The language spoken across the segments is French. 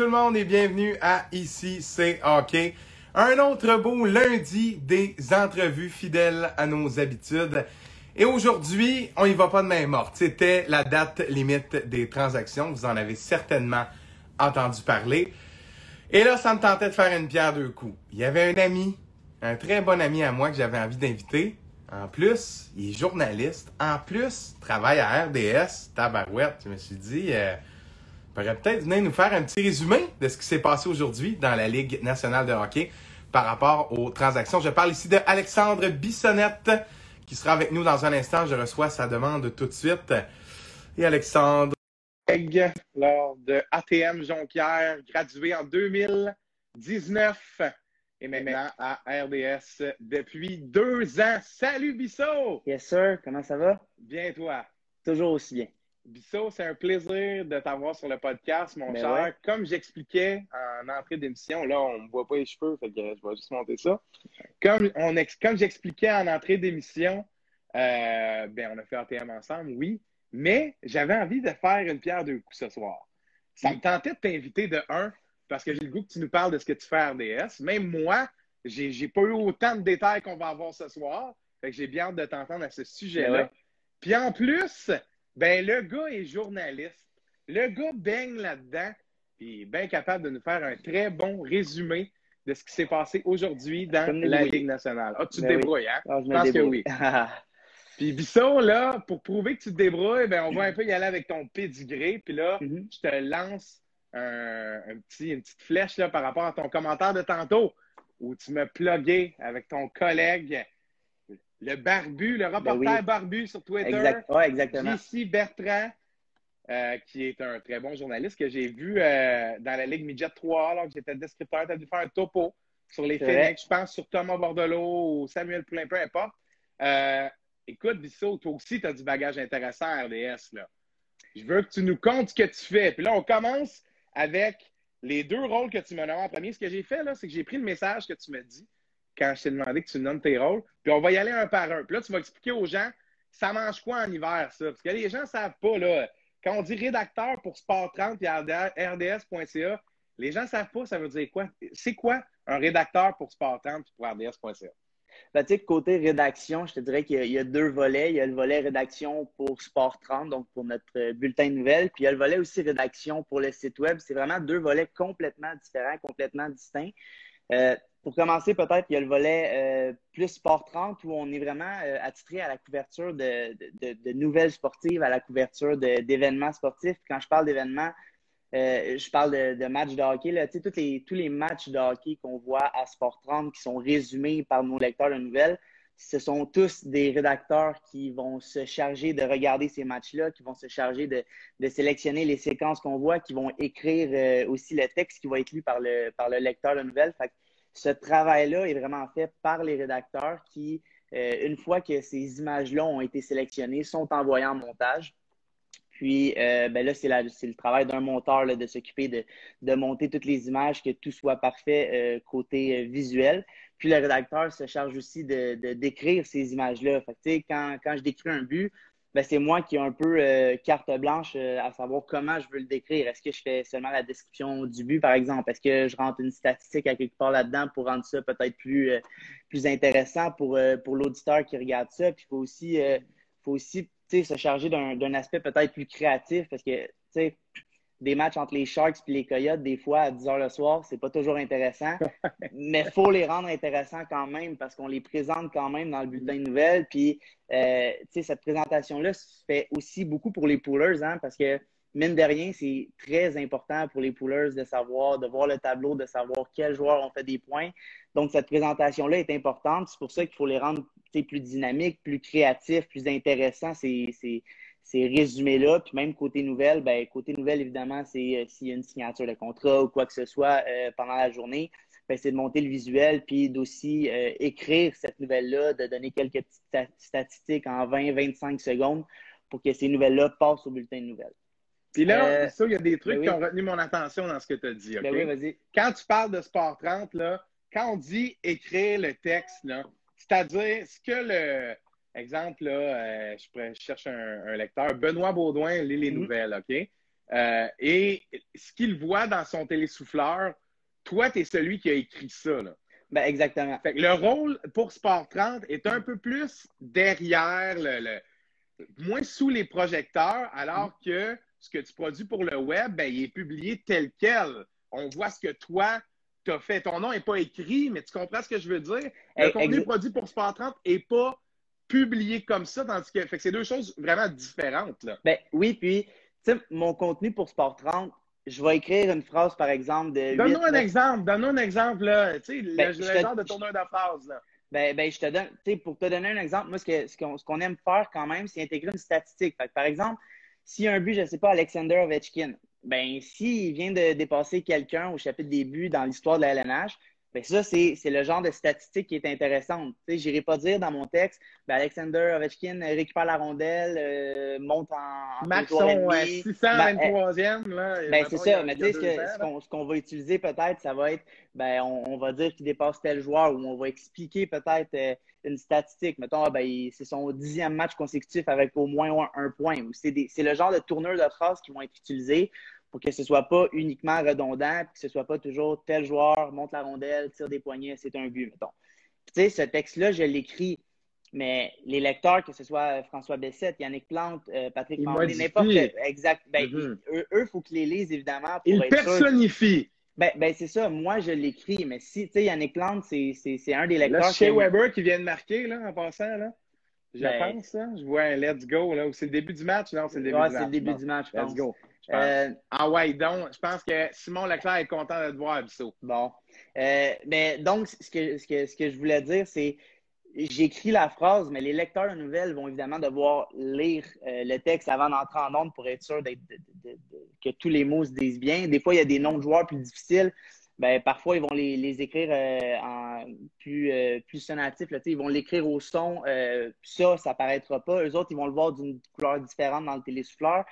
tout le monde et bienvenue à Ici c'est hockey. Un autre beau lundi des entrevues fidèles à nos habitudes. Et aujourd'hui, on y va pas de main morte. C'était la date limite des transactions. Vous en avez certainement entendu parler. Et là, ça me tentait de faire une pierre deux coups. Il y avait un ami, un très bon ami à moi que j'avais envie d'inviter. En plus, il est journaliste. En plus, travaille à RDS, Tabarouette. Je me suis dit, euh, pourrait peut-être venir nous faire un petit résumé de ce qui s'est passé aujourd'hui dans la Ligue nationale de hockey par rapport aux transactions. Je parle ici de Alexandre Bissonnette qui sera avec nous dans un instant. Je reçois sa demande tout de suite. Et Alexandre? Lors de ATM Jonquière, gradué en 2019 et maintenant à RDS depuis deux ans. Salut Bissot! Yes, sir. Comment ça va? Bien, toi? Toujours aussi bien. Bissot, c'est un plaisir de t'avoir sur le podcast, mon Ben cher. ouais. Comme j'expliquais en entrée d'émission, là, on ne me voit pas les cheveux, fait que je vais juste monter ça. Comme, on ex- comme j'expliquais en entrée d'émission, euh, ben, on a fait ATM ensemble, oui, mais j'avais envie de faire une pierre deux coups ce soir. Ça me tentait de t'inviter de un, parce que j'ai le goût que tu nous parles de ce que tu fais à RDS. Même moi, j'ai pas eu autant de détails qu'on va avoir ce soir. Fait que j'ai bien hâte de t'entendre à ce sujet-là. Ben ouais. Puis en plus, ben le gars est journaliste. Le gars baigne là-dedans. Puis est bien capable de nous faire un très bon résumé de ce qui s'est passé aujourd'hui dans Comme me la. Ligue nationale. Ah, tu te Ben oui. débrouilles, hein? Ah, je me pense que débrouille. Puis Bissot, là, pour prouver que tu te débrouilles, ben, on va un peu y aller avec ton pédigré. Puis là, Mhm. je te lance un, un petit, une petite flèche là, par rapport à ton commentaire de tantôt, où tu m'as plugué avec ton collègue, le barbu, le reporter Ben oui. barbu sur Twitter, Exact. Ouais, exactement. JC Bertrand, euh, qui est un très bon journaliste que j'ai vu euh, dans la Ligue Midget 3 alors que j'étais descripteur. Tu as dû faire un topo sur les Phoenix, je pense sur Thomas Bordelot ou Samuel Poulin, peu importe. Euh, écoute, Bissot, toi aussi, tu as du bagage intéressant à RDS. Là. Je veux que tu nous comptes ce que tu fais. Puis là, on commence avec les deux rôles que tu m'as nommés en premier. Ce que j'ai fait, là, c'est que j'ai pris le message que tu m'as dit quand je t'ai demandé que tu me nommes tes rôles. Puis on va y aller un par un. Puis là, tu vas expliquer aux gens, ça mange quoi en hiver, ça? Parce que les gens ne savent pas, là. Quand on dit rédacteur pour Sport 30 et RDS.ca, les gens ne savent pas, ça veut dire quoi? C'est quoi un rédacteur pour Sport 30 et pour RDS.ca? Ben, côté rédaction, je te dirais qu'il y, a- il y a deux volets. Il y a le volet rédaction pour Sport 30, donc pour notre euh, bulletin de nouvelles. Puis il y a le volet aussi rédaction pour le site web. C'est vraiment deux volets complètement différents, complètement distincts. Euh, pour commencer, peut-être, il y a le volet euh, plus Sport 30 où on est vraiment euh, attitré à la couverture de, de- nouvelles sportives, à la couverture d'événements sportifs. Quand je parle d'événements, euh, je parle de, matchs de hockey. Là. Tous, les, tous les matchs de hockey qu'on voit à Sport 30 qui sont résumés par nos lecteurs de nouvelles, ce sont tous des rédacteurs qui vont se charger de regarder ces matchs-là, qui vont se charger de, sélectionner les séquences qu'on voit, qui vont écrire euh, aussi le texte qui va être lu par le, par le lecteur de nouvelles. Ce travail-là est vraiment fait par les rédacteurs qui, euh, une fois que ces images-là ont été sélectionnées, sont envoyées en montage. Puis euh, ben là, c'est le travail d'un monteur de s'occuper de, monter toutes les images, que tout soit parfait euh, côté visuel. Puis le rédacteur se charge aussi de, d'écrire ces images-là. Quand je décris un but, ben, c'est moi qui ai un peu euh, carte blanche euh, à savoir comment je veux le décrire. Est-ce que je fais seulement la description du but, par exemple? Est-ce que je rentre une statistique à quelque part là-dedans pour rendre ça peut-être plus, euh, plus intéressant pour, pour l'auditeur qui regarde ça? Puis il faut aussi, faut aussi se charger d'un aspect peut-être plus créatif parce que tu sais, des matchs entre les Sharks et les Coyotes, des fois à 10 heures le soir, c'est pas toujours intéressant. mais il faut les rendre intéressants quand même parce qu'on les présente quand même dans le bulletin de nouvelles. Puis, euh, tu sais, cette présentation-là se fait aussi beaucoup pour les poolers, hein, parce que, mine de rien, c'est très important pour les poolers de savoir, de voir le tableau, de savoir quels joueurs ont fait des points. Donc, cette présentation-là est importante. C'est pour ça qu'il faut les rendre tu sais, plus dynamiques, plus créatifs, plus intéressants, ces, ces, ces résumés-là. Puis même côté nouvelle, ben, côté nouvelle, évidemment, c'est euh, s'il y a une signature de contrat ou quoi que ce soit euh, pendant la journée, ben, c'est de monter le visuel, puis d'aussi euh, écrire cette nouvelle-là, de donner quelques petites sta- statistiques en 20-25 secondes pour que ces nouvelles-là passent au bulletin de nouvelles. Puis là, ça, il y a des trucs ben oui. qui ont retenu mon attention dans ce que tu as dit. Ben oui, vas-y. quand tu parles de Sport 30, là, quand on dit écrire le texte, là, c'est-à-dire ce que le. Exemple, là, euh, je, pourrais- je cherche un, un lecteur. Benoît Baudouin lit les Mhm. nouvelles, OK? Euh, et ce qu'il voit dans son télésouffleur, toi, tu es celui qui a écrit ça. Là. Ben, exactement. Fait que le rôle pour Sport 30 est un peu plus derrière, le, moins sous les projecteurs, alors que ce que tu produis pour le web, ben, il est publié tel quel. On voit ce que toi, tu as fait. Ton nom n'est pas écrit, mais tu comprends ce que je veux dire? Le eh, contenu produit pour Sport 30 n'est pas publié comme ça, tandis que, fait que c'est deux choses vraiment différentes. Là. Ben, oui, puis mon contenu pour Sport 30, je vais écrire une phrase, par exemple, de. Donne-nous un exemple. Donne-nous un exemple, là. Tu sais, ben, le, genre de tourneur de phrase, là. Ben, ben, je te donne, tu sais, pour te donner un exemple, moi, ce qu'on aime faire quand même, c'est intégrer une statistique. par exemple, s'il y a un but, je ne sais pas, Alexander Ovechkin, ben, s'il vient de dépasser quelqu'un au chapitre des buts dans l'histoire de la LNH, ben ça, c'est le genre de statistique qui est intéressante. Je n'irai pas dire dans mon texte, ben Alexander Ovechkin récupère la rondelle, euh, monte en. Maxon, 623e. Ben, ben, c'est ça, mais tu sais, ce qu'on va utiliser peut-être, ça va être, ben, on, va dire qu'il dépasse tel joueur ou on va expliquer peut-être euh, une statistique. Mettons, ah, ben, c'est son dixième match consécutif avec au moins un, point. C'est le genre de tourneur de phrases qui vont être utilisés pour que ce ne soit pas uniquement redondant, puis que ce ne soit pas toujours tel joueur monte la rondelle, tire des poignets, c'est un but, mettons. tu sais, ce texte-là, je l'écris, mais les lecteurs, que ce soit François Bessette, Yannick Plante, euh, Patrick Mandé, n'importe exact, ben, mm-hmm. eux, il faut qu'ils les lisent, évidemment. Pour ils personnifient. Ben, ben c'est ça. Moi, je l'écris, mais si, tu sais, Yannick Plante, c'est un des lecteurs. Là, chez Weber qui vient de marquer, là, en passant, là. Je ben, pense, hein. Je vois un let's go, là. C'est le début du match, non? C'est le début du match. c'est le début du match, je pense. Let's go. Euh, ah ouais, donc, je pense que Simon Leclerc est content de te voir, Bissot. Bon. Euh, mais donc, ce que, ce, que, ce que je voulais dire, c'est j'écris la phrase, mais les lecteurs de nouvelles vont évidemment devoir lire euh, le texte avant d'entrer en onde pour être sûr que tous les mots se disent bien. Des fois, il y a des noms de joueurs plus difficiles. Ben, parfois, ils vont les, les écrire en plus, plus sonatif. ils vont l'écrire au son. ça, ça paraîtra pas. Eux autres, ils vont le voir d'une couleur différente dans le télésouffleur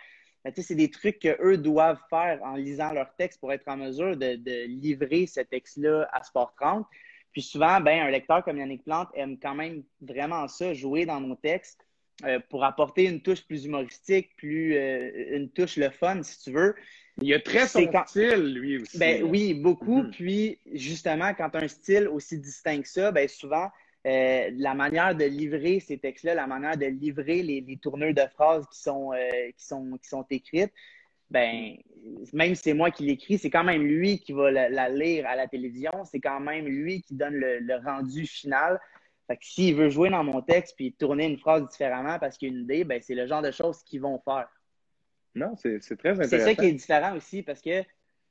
c'est des trucs qu'eux doivent faire en lisant leur texte pour être en mesure de, livrer ce texte-là à Sport 30. Puis souvent, ben, un lecteur comme Yannick Plante aime quand même vraiment ça, jouer dans mon texte euh, pour apporter une touche plus humoristique, plus euh, une touche le fun, si tu veux. Il a très son style, lui aussi. Ben, oui, beaucoup. Mm-hmm. Puis, justement, quand tu as un style aussi distinct que ça, ben, souvent, euh, la manière de livrer ces textes-là, la manière de livrer les, les tourneurs de phrases qui sont, euh, qui sont, qui sont écrites, ben, même si c'est moi qui l'écris, c'est quand même lui qui va la, lire à la télévision, c'est quand même lui qui donne le, rendu final. Fait que s'il veut jouer dans mon texte puis tourner une phrase différemment parce qu'il a une idée, ben, c'est le genre de choses qu'ils vont faire. Non, c'est très intéressant. C'est ça qui est différent aussi parce que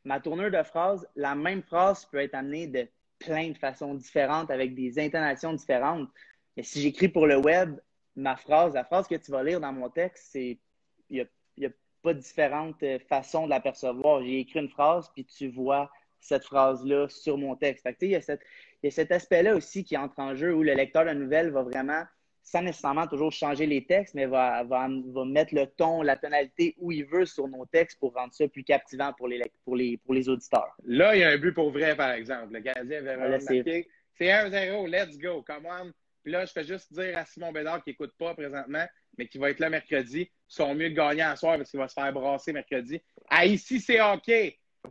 ma tourneur de phrase, la même phrase peut être amenée de plein de façons différentes avec des intonations différentes. Mais si j'écris pour le web, ma phrase, la phrase que tu vas lire dans mon texte, c'est il n'y a, pas différentes euh, façons de l'apercevoir. J'ai écrit une phrase, puis tu vois cette phrase-là sur mon texte. il y a, cette, y a cet aspect-là aussi qui entre en jeu où le lecteur de nouvelle va vraiment sans nécessairement toujours changer les textes, mais va, va, va, mettre le ton, la tonalité où il veut sur nos textes pour rendre ça plus captivant pour les, pour les, pour les auditeurs. Là, il y a un but pour vrai, par exemple. Le Canadien avait marqué. C'est 1-0, let's go, come on. Puis là, je fais juste dire à Simon Bédard qui n'écoute pas présentement, mais qui va être là mercredi, sont mieux de gagner en soir parce qu'il va se faire brasser mercredi. Ah, ici, c'est OK.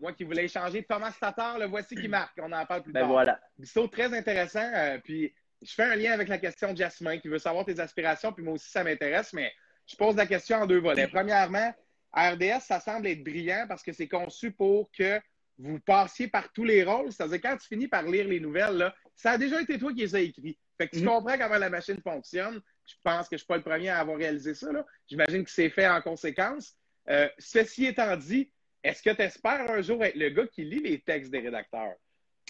Moi qui voulais échanger Thomas Tatar, le voici qui marque. On en parle plus ben tard. Voilà. Bissot, très intéressant. Euh, puis je fais un lien avec la question de Jasmin qui veut savoir tes aspirations, puis moi aussi, ça m'intéresse, mais je pose la question en deux volets. Premièrement, RDS, ça semble être brillant parce que c'est conçu pour que vous passiez par tous les rôles. C'est-à-dire, quand tu finis par lire les nouvelles, là, ça a déjà été toi qui les as écrits. Fait que tu mm-hmm. comprends comment la machine fonctionne. Je pense que je ne suis pas le premier à avoir réalisé ça. J'imagine que c'est fait en conséquence. Euh, ceci étant dit, est-ce que tu espères un jour être le gars qui lit les textes des rédacteurs?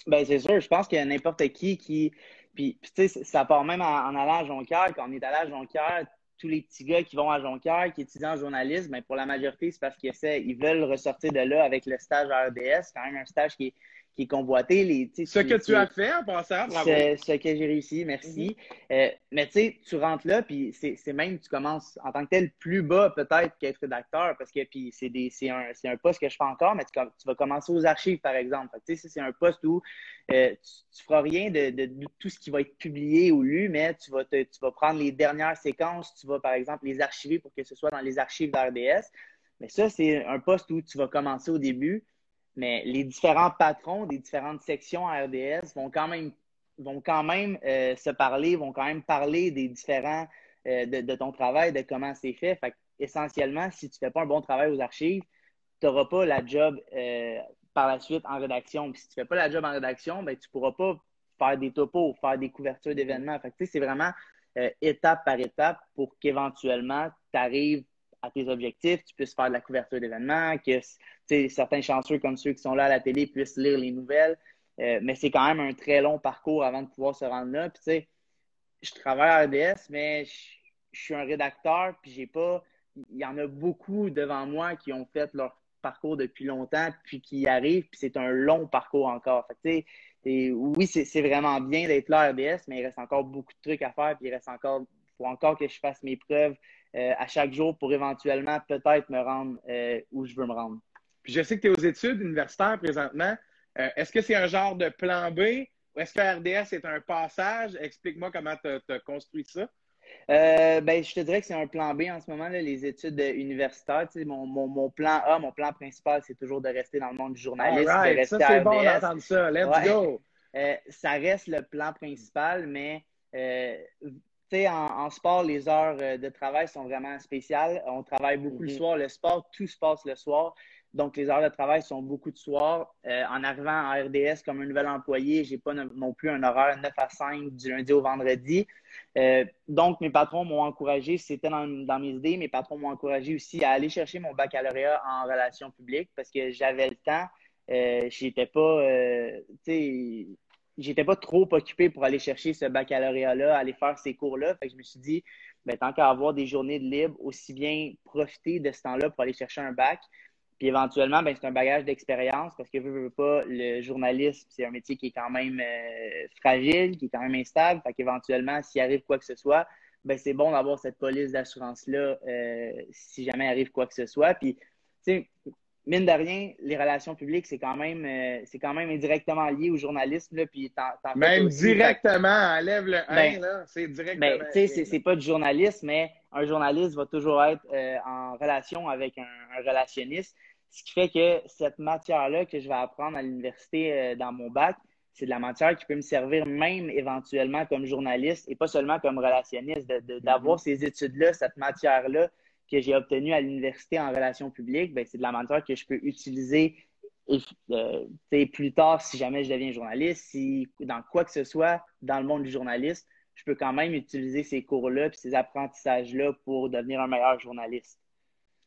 Ben, c'est sûr. Je pense qu'il y a n'importe qui qui, puis, tu sais, ça part même en, allant à Jonquière. Quand on est allé à Jonquière, tous les petits gars qui vont à Jonquière, qui étudient en journalisme, pour la majorité, c'est parce qu'ils ils veulent ressortir de là avec le stage à RDS. C'est quand même un stage qui est, qui est convoité. Les, ce que tu as fait en passant, bravo. Ce, que j'ai réussi, merci. Mm-hmm. Euh, mais tu sais, tu rentres là, puis c'est même, tu commences en tant que tel plus bas peut-être qu'être rédacteur, parce que puis c'est un, un poste que je fais encore, mais tu, vas commencer aux archives, par exemple. Tu sais, c'est un poste où euh, tu, ne feras rien de, de, tout ce qui va être publié ou lu, mais tu vas, tu vas prendre les dernières séquences, tu vas, par exemple, les archiver pour que ce soit dans les archives d'RDS. Mais ça, c'est un poste où tu vas commencer au début, mais les différents patrons des différentes sections à RDS vont quand même, vont quand même euh, se parler, vont quand même parler des différents euh, de, ton travail, de comment c'est fait. fait essentiellement, si tu ne fais pas un bon travail aux archives, tu n'auras pas la job euh, par la suite en rédaction. Puis si tu ne fais pas la job en rédaction, ben, tu ne pourras pas faire des topos, faire des couvertures d'événements. c'est vraiment étape par étape pour qu'éventuellement, tu arrives à tes objectifs, tu puisses faire de la couverture d'événements, que certains chanceux comme ceux qui sont là à la télé puissent lire les nouvelles. Euh, mais c'est quand même un très long parcours avant de pouvoir se rendre là. Puis, je travaille à RDS, mais je, suis un rédacteur, puis j'ai pas. Il y en a beaucoup devant moi qui ont fait leur parcours depuis longtemps, puis qui y arrivent, puis c'est un long parcours encore. Fait et oui, c'est vraiment bien d'être là à RDS, mais il reste encore beaucoup de trucs à faire, puis il reste encore, faut encore que je fasse mes preuves euh, à chaque jour pour éventuellement peut-être me rendre euh, où je veux me rendre. Puis je sais que tu es aux études universitaires présentement. Euh, est-ce que c'est un genre de plan B ou est-ce que RDS est un passage? Explique-moi comment tu as, construit ça. ben, je te dirais que c'est un plan B en ce moment, les études universitaires. mon, plan A, mon plan principal, c'est toujours de rester dans le monde du journalisme. ça, c'est bon d'entendre ça. Let's go! ça reste le plan principal, mais sais, en, sport, les heures euh, de travail sont vraiment spéciales. On travaille beaucoup le mhm. soir. Le sport, tout se passe le soir. Donc, les heures de travail sont beaucoup de soir. Euh, en arrivant à RDS comme un nouvel employé, je n'ai pas non plus un horaire 9 à 5 du lundi au vendredi. Euh, donc, mes patrons m'ont encouragé, c'était dans, dans, mes idées, mes patrons m'ont encouragé aussi à aller chercher mon baccalauréat en relations publiques parce que j'avais le temps. Euh, j'étais pas, tu sais, j'étais pas trop occupé pour aller chercher ce baccalauréat-là, aller faire ces cours-là. Fait que je me suis dit, ben, tant qu'à avoir des journées de libre, aussi bien profiter de ce temps-là pour aller chercher un bac. Puis éventuellement, ben, c'est un bagage d'expérience parce que, veux, veux pas, le journalisme, c'est un métier qui est quand même euh, fragile, qui est quand même instable. Fait qu'éventuellement, s'il arrive quoi que ce soit, ben, c'est bon d'avoir cette police d'assurance-là euh, si jamais arrive quoi que ce soit. Puis, tu sais, mine de rien, les relations publiques, c'est quand même euh, c'est quand même indirectement lié au journalisme. Là, puis même directement, enlève le 1, ben, là, c'est directement. Ben, tu sais, c'est pas du journalisme, mais un journaliste va toujours être euh, en relation avec un, relationniste. Ce qui fait que cette matière-là que je vais apprendre à l'université euh, dans mon bac, c'est de la matière qui peut me servir même éventuellement comme journaliste et pas seulement comme relationniste, d'avoir mm-hmm. ces études-là, cette matière-là que j'ai obtenu à l'université en relations publiques, ben, c'est de la matière que je peux utiliser euh, plus tard si jamais je deviens journaliste, si dans quoi que ce soit dans le monde du journaliste, je peux quand même utiliser ces cours-là et ces apprentissages-là pour devenir un meilleur journaliste.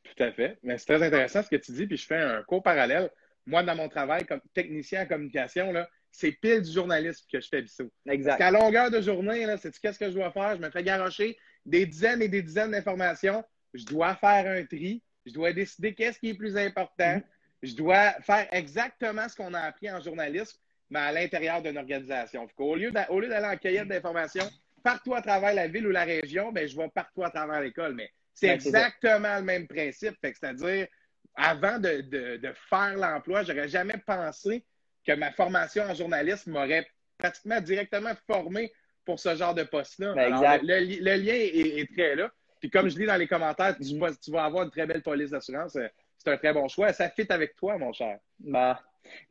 Tout à fait. Mais c'est très intéressant ce que tu dis, puis je fais un cours parallèle. Moi, dans mon travail comme technicien en communication, c'est pile du journalisme que je fais Bissot. Exact. Parce qu'à longueur de journée, c'est qu'est-ce que je dois faire? Je me fais garocher des dizaines et des dizaines d'informations je dois faire un tri, je dois décider qu'est-ce qui est plus important, mhm. je dois faire exactement ce qu'on a appris en journalisme, mais à l'intérieur d'une organisation. Au lieu d'aller en cueillette d'informations partout à travers la ville ou la région, ben, je vais partout à travers l'école. Mais c'est exactement le même principe. C'est-à-dire, avant de, faire l'emploi, je n'aurais jamais pensé que ma formation en journalisme m'aurait pratiquement directement formé pour ce genre de poste-là. Ben, le, lien est, très là. Puis comme je dis dans les commentaires, mhm. tu, vas, avoir une très belle police d'assurance. Euh, c'est un très bon choix. Ça fit avec toi, mon cher. Bah.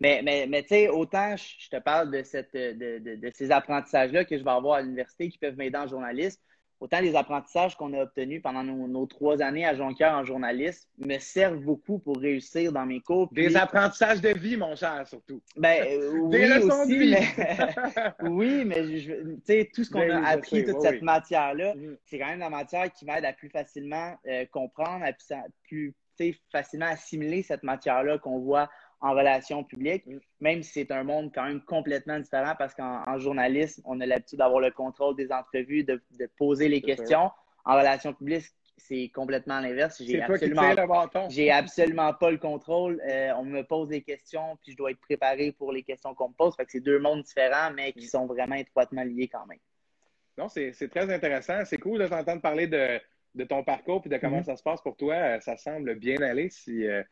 Mais, mais, mais tu sais, autant je te parle de, cette, de, de, ces apprentissages-là que je vais avoir à l'université qui peuvent m'aider en journalisme, autant les apprentissages qu'on a obtenus pendant nos, trois années à Jonquière en journalisme me servent beaucoup pour réussir dans mes cours. Des apprentissages de vie, mon cher, surtout. Ben, euh, Des oui, leçons de vie. oui, mais tu sais, tout ce qu'on ben a appris, toute cette matière-là, mm. c'est quand même la matière qui m'aide à plus facilement euh, comprendre, à plus, plus facilement assimiler cette matière-là qu'on voit en relations publiques, mm. même si c'est un monde quand même complètement différent parce qu'en journalisme, on a l'habitude d'avoir le contrôle des entrevues, de, poser les questions. En relations publiques, c'est complètement l'inverse. J'ai absolument, j'ai absolument pas le contrôle. Euh, on me pose des questions, puis je dois être préparé pour les questions qu'on me pose. Fait que c'est deux mondes différents, mais qui mm. sont vraiment étroitement liés quand même. Non, c'est très intéressant. C'est cool de t'entendre parler de, ton parcours et de comment mm-hmm. ça se passe pour toi. Ça semble bien aller si, euh,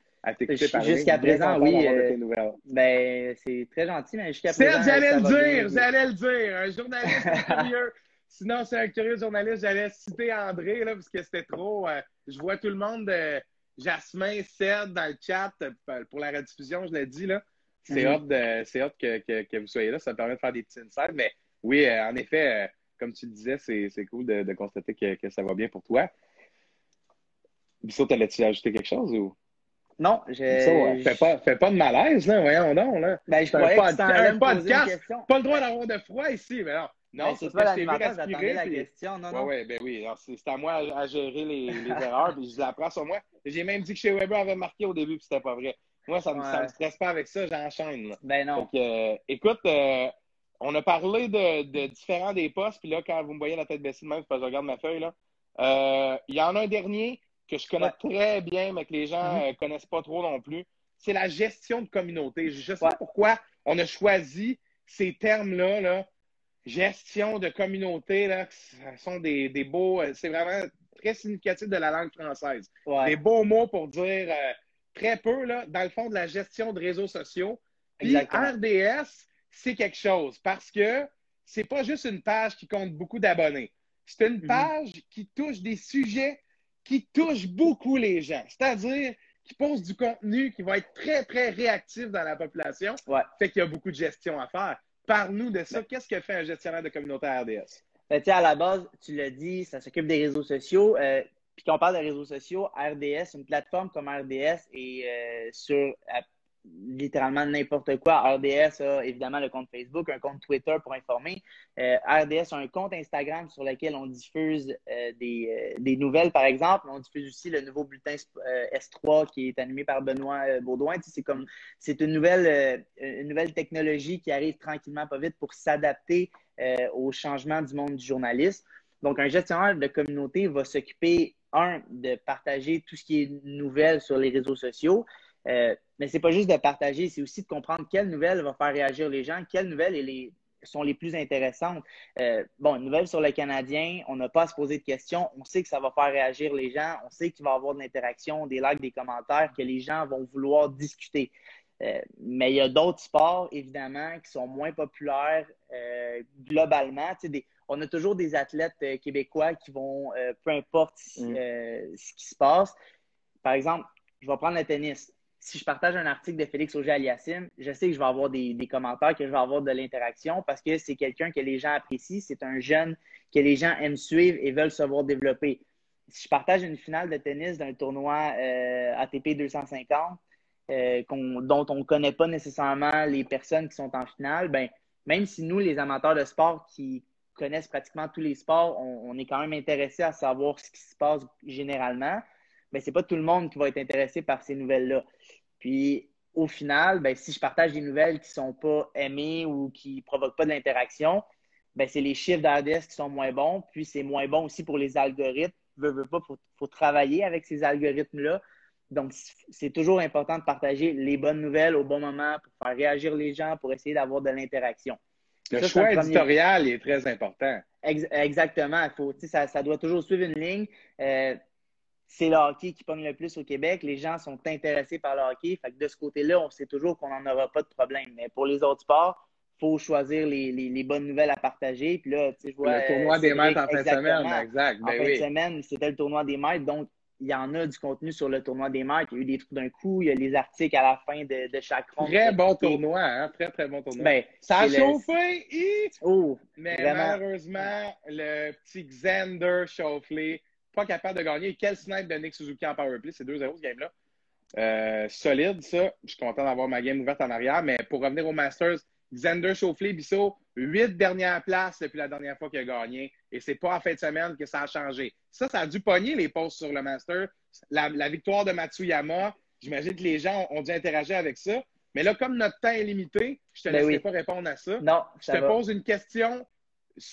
Jusqu'à présent, oui. Euh, ben, c'est très gentil, mais jusqu'à présent. J'allais le dire, j'allais le dire. Un journaliste curieux. Sinon, c'est un curieux journaliste, j'allais citer André, là, parce que c'était trop. Euh, je vois tout le monde. Euh, Jasmin, Ced dans le chat euh, pour la rediffusion, je l'ai dit, là. C'est de, hâte que, que, que vous soyez là. Ça me permet de faire des petits insights. Mais oui, en effet, comme tu le disais, c'est, c'est cool de, de constater que, que ça va bien pour toi. Bissot, t'allais-tu ajouter quelque chose ou? Non, je. Ça, ouais. Fais pas, fais pas de malaise, là. Voyons donc, là. Ben, je croyais que t'en allais un podcast. Pas le droit d'avoir de froid ici, mais non. Non, Ben, c'est que vu l'animateur, j'attendais la question. Non, non. ouais, ben oui. Alors, C'est à moi à, à gérer les, les erreurs, puis je la prends sur moi. J'ai même dit que chez Weber avait marqué au début, puis c'était pas vrai. Moi, ça me, ça me stresse pas avec ça, j'enchaîne. Ben non. Donc, euh, écoute, euh, on a parlé de, de différents des postes, puis là, quand vous me voyez la tête baissée de même, c'est parce que je regarde ma feuille, là. Euh, Il y en a un dernier que je connais très bien, mais que les gens Mhm. euh, connaissent pas trop non plus. C'est la gestion de communauté. Je sais Ouais. pas pourquoi on a choisi ces termes-là, là. Gestion de communauté, là, ce sont des, des beaux. euh, C'est vraiment très significatif de la langue française Ouais. des beaux mots pour dire euh, très peu, là, dans le fond, de la gestion de réseaux sociaux. Puis. RDS, c'est quelque chose parce que c'est pas juste une page qui compte beaucoup d'abonnés. C'est une Mhm. page qui touche des sujets qui touchent beaucoup les gens. C'est-à-dire qui pose du contenu qui va être très, très réactif dans la population. Ouais. Fait qu'il y a beaucoup de gestion à faire. Parle-nous de ça. Qu'est-ce que fait un gestionnaire de communauté RDS? Ben, à la base, tu l'as dit, ça s'occupe des réseaux sociaux. Euh, puis quand on parle de réseaux sociaux, RDS, une plateforme comme RDS est euh, sur littéralement n'importe quoi. RDS a évidemment le compte Facebook, un compte Twitter pour informer. Euh, RDS a un compte Instagram sur lequel on diffuse euh, des, euh, des nouvelles, par exemple. On diffuse aussi le nouveau bulletin euh, S3 qui est animé par Benoît Baudouin. C'est comme c'est une nouvelle, une nouvelle technologie qui arrive tranquillement, pas vite, pour s'adapter euh, au changement du monde du journalisme. Donc, un gestionnaire de communauté va s'occuper, un, de partager tout ce qui est nouvelle sur les réseaux sociaux. Mais c'est pas juste de partager, c'est aussi de comprendre quelles nouvelles va faire réagir les gens, quelles nouvelles les, sont les plus intéressantes. Euh, bon, une nouvelle sur le Canadien, on n'a pas à se poser de questions. On sait que ça va faire réagir les gens. On sait qu'il va y avoir de l'interaction, des likes, des commentaires, que les gens vont vouloir discuter. Euh, mais il y a d'autres sports, évidemment, qui sont moins populaires euh, globalement. Tu sais, des, on a toujours des athlètes euh, québécois qui vont, peu importe Mm. ce qui se passe. Par exemple, je vais prendre le tennis. Si je partage un article de Félix Auger-Aliassime, je sais que je vais avoir des, commentaires, que je vais avoir de l'interaction parce que c'est quelqu'un que les gens apprécient, c'est un jeune que les gens aiment suivre et veulent se voir développer. Si je partage une finale de tennis d'un tournoi euh, ATP 250, euh, dont on ne connaît pas nécessairement les personnes qui sont en finale, ben, même si nous, les amateurs de sport qui connaissent pratiquement tous les sports, on, on est quand même intéressé à savoir ce qui se passe généralement, ben, c'est pas tout le monde qui va être intéressé par ces nouvelles-là. Puis, au final, ben, si je partage des nouvelles qui sont pas aimées ou qui provoquent pas de l'interaction, ben, c'est les chiffres d'RDS qui sont moins bons. Puis, c'est moins bon aussi pour les algorithmes. Veux, veux pas, faut, faut travailler avec ces algorithmes-là. Donc, c'est toujours important de partager les bonnes nouvelles au bon moment pour faire réagir les gens, pour essayer d'avoir de l'interaction. Le Ça, choix premier- éditorial est très important. Ex- exactement. Faut, ça, ça doit toujours suivre une ligne. Euh, c'est le hockey qui pogne le plus au Québec. Les gens sont intéressés par le hockey. Fait que de ce côté-là, on sait toujours qu'on n'en aura pas de problème. Mais pour les autres sports, il faut choisir les, les- les bonnes nouvelles à partager. Puis là, tu sais, je vois, le tournoi euh, des maîtres en fin de semaine, exact. En Ben fin oui. de semaine, c'était le tournoi des maîtres. Donc, il y en a du contenu sur le tournoi des maîtres. Il y a eu des trucs d'un coup. Il y a les articles à la fin de, de chaque ronde. Très bon tournoi, hein? Très, très bon tournoi. Ben, ça a le- chauffé! hi! Oh, Mais Vraiment. malheureusement, le petit Xander Schauffele, pas capable de gagner. Quel snipe de Nick Suzuki en powerplay? C'est 2-0 ce game-là. Euh, solide, ça. Je suis content d'avoir ma game ouverte en arrière. Mais pour revenir au Masters, Xander Schauffele, Bissot, huit dernières places depuis la dernière fois qu'il a gagné. Et c'est pas en fin de semaine que ça a changé. Ça, ça a dû pogner les posts sur le Master. La, la victoire de Matsuyama, j'imagine que les gens ont, ont dû interagir avec ça. Mais là, comme notre temps est limité, je te Ben laisserai oui. pas répondre à ça. non, Je ça te va. pose une question,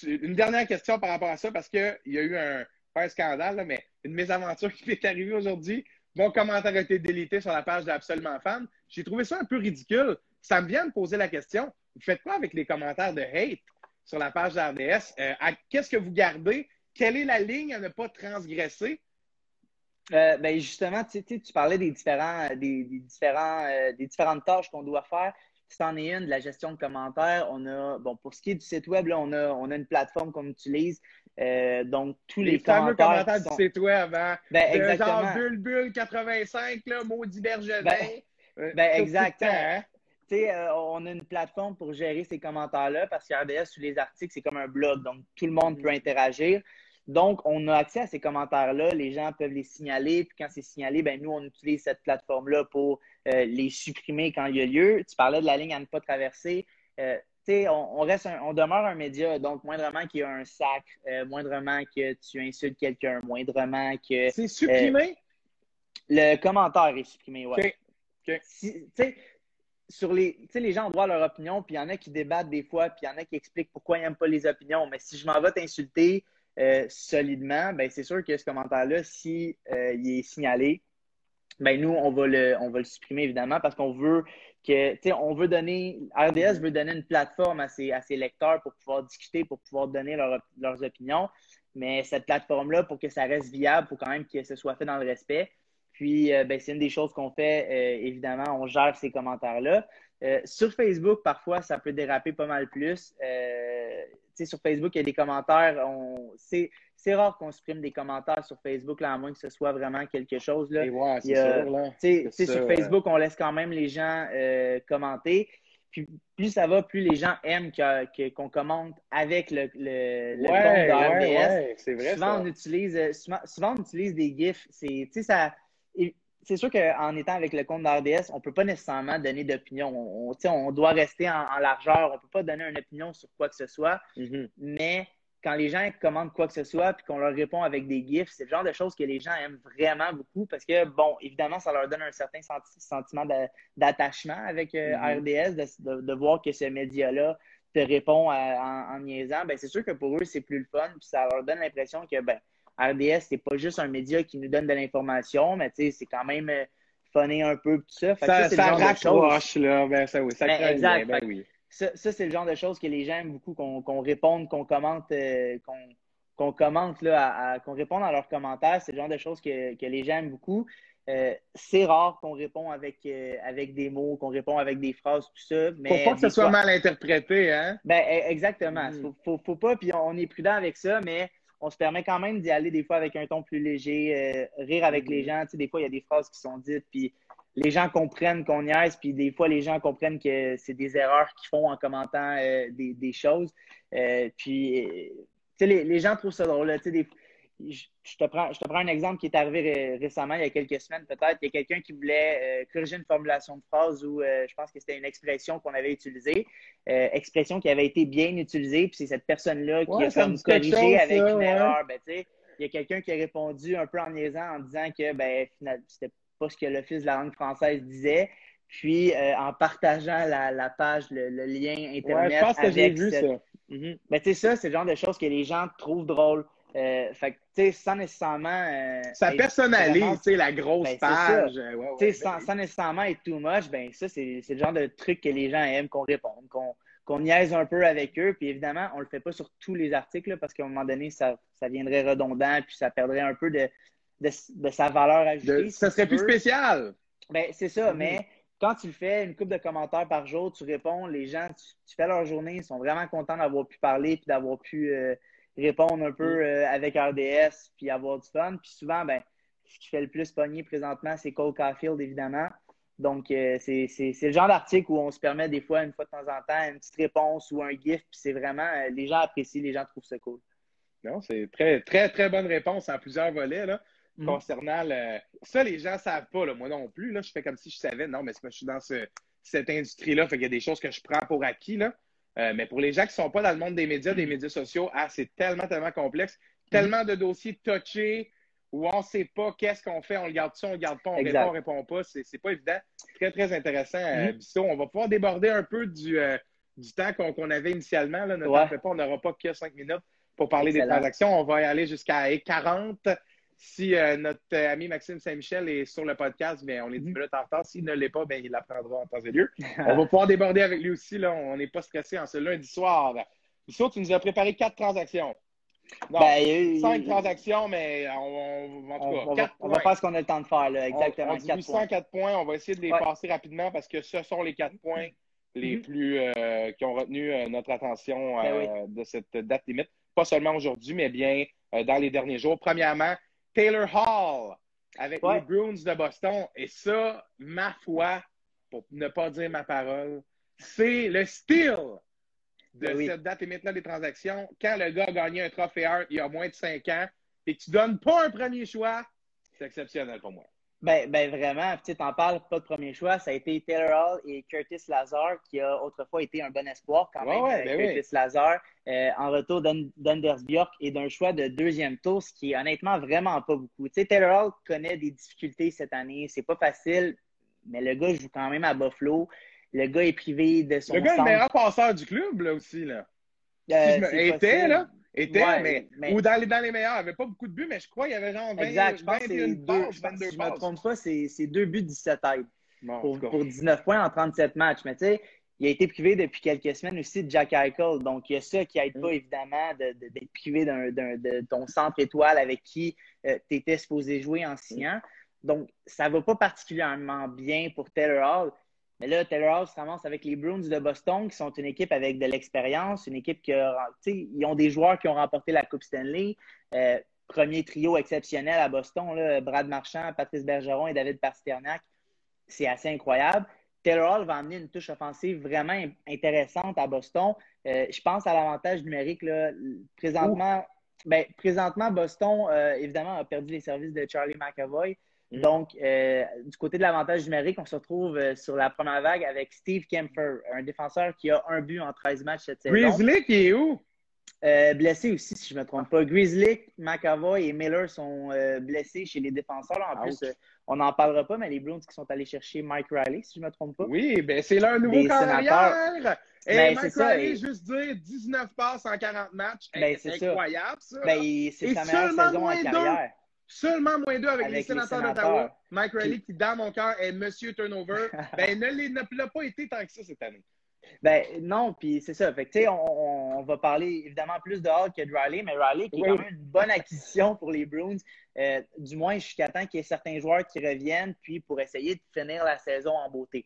une dernière question par rapport à ça, parce qu'il y a eu un, pas un scandale, mais une mésaventure qui m'est arrivée aujourd'hui. Mon commentaire a été délité sur la page d'Absolument Fan. J'ai trouvé ça un peu ridicule. Ça me vient de poser la question. Vous faites quoi avec les commentaires de hate sur la page d'RDS? Euh, Qu'est-ce que vous gardez? Quelle est la ligne à ne pas transgresser? Euh, ben justement, tu, tu parlais des différents, des, différents, euh, des différentes tâches qu'on doit faire. C'en est une, de la gestion de commentaires. On a, bon, pour ce qui est du site web, on a, on a une plateforme qu'on utilise Euh, donc, tous les, les fameux commentaires. sont- du site web, hein? Ben, De exactement. Genre Bulbul 85, là, maudit Bergevin. Ben, Euh, ben, exact. hein? Tu sais, euh, on a une plateforme pour gérer ces commentaires-là parce qu'RDS, sous les articles, c'est comme un blog. Donc, tout le monde peut interagir. Donc, on a accès à ces commentaires-là. Les gens peuvent les signaler. Puis, quand c'est signalé, ben, nous, on utilise cette plateforme-là pour euh, les supprimer quand il y a lieu. Tu parlais de la ligne à ne pas traverser. Euh, on, on reste un- on demeure un média. Donc, moindrement qu'il y a un sac, euh, moindrement que tu insultes quelqu'un, moindrement que C'est supprimé? le commentaire est supprimé, ouais. Ok. Ok. Si- tu sais, sur les, tu sais, les gens ont droit à leur opinion, puis il y en a qui débattent des fois, puis il y en a qui expliquent pourquoi ils n'aiment pas les opinions. Mais si je m'en vais t'insulter euh, solidement, ben c'est sûr que ce commentaire-là, si euh, il est signalé, ben nous, on va le, on va le supprimer évidemment parce qu'on veut tu sais, on veut donner, RDS veut donner une plateforme à ses, lecteurs pour pouvoir discuter, pour pouvoir donner leur- leurs opinions. Mais cette plateforme-là, pour que ça reste viable, faut quand même que ce soit fait dans le respect. Puis, euh, ben, c'est une des choses qu'on fait, euh, évidemment, on gère ces commentaires-là. Euh, sur Facebook, parfois, ça peut déraper pas mal plus. Sur Facebook, il y a des commentaires. On... C'est, rare qu'on supprime des commentaires sur Facebook, là, à moins que ce soit vraiment quelque chose. Là. Ouais, c'est sûr, là. Sur. Facebook, on laisse quand même les gens euh, commenter. Puis plus ça va, plus les gens aiment que- que- qu'on commente avec le, le, le compte de ouais, RDS. ouais, c'est vrai, souvent, ça. on utilise, euh, souvent, souvent, on utilise des GIFs. C'est, ça, sûr qu'en étant avec le compte d'RDS, on ne peut pas nécessairement donner d'opinion. On, on, doit rester en, en largeur. On ne peut pas donner une opinion sur quoi que ce soit. Mhm. Mais quand les gens commandent quoi que ce soit puis qu'on leur répond avec des GIFs, c'est le genre de choses que les gens aiment vraiment beaucoup parce que, bon, évidemment, ça leur donne un certain senti- sentiment d'a- d'attachement avec euh, Mhm. RDS, de, de- de voir que ce média-là te répond à- en, en niaisant. Ben, c'est sûr que pour eux, c'est plus le fun puis ça leur donne l'impression que, ben, RDS, c'est pas juste un média qui nous donne de l'information, mais tu sais, c'est quand même euh, funné un peu tout ça. Fait Ça, ça raccroche, là. Ben, ça, oui, ça Ben, exact. lien, ben oui. Ça, ça, c'est le genre de choses que les gens aiment beaucoup, qu'on réponde, qu'on commente, euh, qu'on commente, là, qu'on réponde à leurs commentaires. C'est le genre de choses que, que les gens aiment beaucoup. Euh, c'est rare qu'on répond avec, euh, avec des mots, qu'on répond avec des phrases, tout ça. Mais Pour pas que ça soit fois- mal interprété, hein? ben, e- exactement. Mhm. Faut, faut, faut pas, puis on est prudent avec ça, mais on se permet quand même d'y aller des fois avec un ton plus léger, euh, rire avec les Mhm. gens. Tu sais, des fois, il y a des phrases qui sont dites, puis les gens comprennent qu'on niaise, puis des fois, les gens comprennent que c'est des erreurs qu'ils font en commentant euh, des, des choses. Euh, puis, euh, tu sais, les, les gens trouvent ça drôle. là. Des- je, je te prends, je te prends un exemple qui est arrivé ré- récemment, il y a quelques semaines peut-être. Il y a quelqu'un qui voulait euh, corriger une formulation de phrase ou euh, je pense que c'était une expression qu'on avait utilisée, expression qui avait été bien utilisée, puis c'est cette personne-là qui Ouais, a comme corrigé chose, avec ça, une ouais. erreur. Ben, il y a quelqu'un qui a répondu un peu en niaisant en disant que ben, finalement, c'était pas ce que l'Office de la langue française disait. Puis, euh, en partageant la, la page, le, le lien Internet. Ouais, je pense que j'ai vu cette- ça. Mhm. ben, tu sais, ça, c'est le genre de choses que les gens trouvent drôles. Euh, fait que, tu sais, sans nécessairement. euh, Ça personnalise, tu sais, la grosse Ben, page. Ouais, ouais, tu sais, ben sans, nécessairement être too much, ben ça, c'est le genre de truc que les gens aiment qu'on réponde, qu'on niaise un peu avec eux. Puis évidemment, on le fait pas sur tous les articles là, parce qu'à un moment donné, ça, ça viendrait redondant puis ça perdrait un peu de, de, de sa valeur ajoutée. De- ça serait plus veux. spécial. Ben, c'est ça, Mhm. mais quand tu le fais, une couple de commentaires par jour, tu réponds, les gens, tu, tu fais leur journée, ils sont vraiment contents d'avoir pu parler puis d'avoir pu euh, répondre un peu Mhm. euh, avec RDS puis avoir du fun. Puis souvent, ben, ce qui fait le plus pogner présentement, c'est Cole Caulfield, évidemment. Donc, euh, c'est le genre d'article où on se permet des fois, une fois de temps en temps, une petite réponse ou un GIF, puis c'est vraiment, les gens apprécient, les gens trouvent ça cool. Non, c'est très, très, très bonne réponse en plusieurs volets, là. Mhm. concernant le. Ça, les gens ne savent pas, là. moi non plus. Là, je fais comme si je savais. Non, mais c'est parce que je suis dans ce- cette industrie-là. Fait qu'il y a des choses que je prends pour acquis. Là. Euh, mais pour les gens qui ne sont pas dans le monde des médias, des médias sociaux, ah, c'est tellement, tellement complexe. Tellement de dossiers touchés où on ne sait pas qu'est-ce qu'on fait, on le garde ça, on le garde pas, on Exact. répond, on répond pas. C'est c'est pas évident. Très, très intéressant, euh, Mhm. Bissot. On va pouvoir déborder un peu du, euh, du temps qu'on qu'on avait initialement. Là. Ne Ouais. on n'aura pas que cinq minutes pour parler des transactions. On va y aller jusqu'à 40. Si euh, notre euh, ami Maxime Saint-Michel est sur le podcast, bien, on est 10 Mhm. minutes en retard. S'il ne l'est pas, bien, il l'apprendra en temps et lieu. on va pouvoir déborder avec lui aussi. Là. On n'est pas stressé en ce lundi soir. Bissot, tu nous as préparé quatre transactions. Non, Ben, il y a eu- cinq transactions, mais on, on- en tout on, cas, on va, quatre on va points. faire ce qu'on a le temps de faire, là. Exactement. On, on dit quatre 804 points. On va essayer de les Ouais. passer rapidement parce que ce sont les quatre points les Mhm. plus euh, qui ont retenu euh, notre attention Ben euh, de cette date limite. pas seulement aujourd'hui, mais bien euh, dans les derniers jours. Premièrement, Taylor Hall avec Ouais. les Bruins de Boston. Et ça, ma foi, pour ne pas dire ma parole, c'est le style de Ben oui. cette date limite-là des transactions. Quand le gars a gagné un trophée Hart il y a moins de 5 ans et que tu donnes pas un premier choix, c'est exceptionnel pour moi. Ben, ben vraiment, tu sais, t'en parles, pas de premier choix. Ça a été Taylor Hall et Curtis Lazar, qui a autrefois été un bon espoir quand même. ouais, euh, ben Curtis Lazar, euh, en retour d'An- d'Anders Bjork et d'un choix de deuxième tour, ce qui est honnêtement vraiment pas beaucoup. Tu sais, Taylor Hall connaît des difficultés cette année. C'est pas facile, mais le gars joue quand même à Buffalo. Le gars est privé de son Le gars, le centre. meilleur passeur du club, là aussi. Là. Euh, Si je me- c'est était, là. Était, Ouais, mais, mais- Ou dans les, dans les meilleurs. Il avait pas beaucoup de buts, mais je crois qu'il y avait genre 20, Exact, je pense que 21 c'est deux, passes, je pense, 22 si je me trompe pas, c'est deux buts 17 aides. Bon, pour, tout cas. pour 19 points en 37 matchs. Mais tu sais, il a été privé depuis quelques semaines aussi de Jack Eichel. Donc, il y a ça qui aide pas, Mm. évidemment, de- de- d'être privé de ton centre étoile avec qui tu étais supposé jouer en signant. Donc, ça va pas particulièrement bien pour Taylor Hall. Mais là, Taylor Hall se ramasse avec les Bruins de Boston, qui sont une équipe avec de l'expérience, une équipe qui a, tu sais, ils ont des joueurs qui ont remporté la Coupe Stanley. Euh, premier trio exceptionnel à Boston, là, Brad Marchand, Patrice Bergeron et David Pasternak. C'est assez incroyable. Taylor Hall va amener une touche offensive vraiment in- intéressante à Boston. Euh, je pense à l'avantage numérique. Là. Présentement, ben, présentement, Boston, euh, évidemment, a perdu les services de Charlie McAvoy. Donc, euh, du côté de l'avantage numérique, on se retrouve euh, sur la première vague avec Steve Kemper, un défenseur qui a un but en 13 matchs cette saison. Grizzly qui est où? Euh, blessé aussi, si je ne me trompe pas. Grizzly, McAvoy et Miller sont blessés chez les défenseurs. En plus, on n'en parlera pas, mais les Bruins qui sont allés chercher Mike Riley, si je ne me trompe pas. Oui, ben c'est leur nouveau carrière. Et Ben, Mike Riley, et- juste dire 19 passes en 40 matchs. Ben, c'est c'est ça. incroyable, ça. Ben, c'est sa meilleure saison en carrière. Seulement moins deux avec, Avec les sénateurs sénateurs. d'Ottawa. Mike Riley, qui dans mon cœur est Monsieur Turnover, ben ne ne l'a pas été tant que ça cette année. Ben non, puis c'est ça. Fait que, on, va parler évidemment plus de Hall que de Riley, mais Riley qui est quand même une bonne acquisition pour les Bruins. Euh, du moins jusqu'à temps qu'il y ait certains joueurs qui reviennent, puis pour essayer de finir la saison en beauté.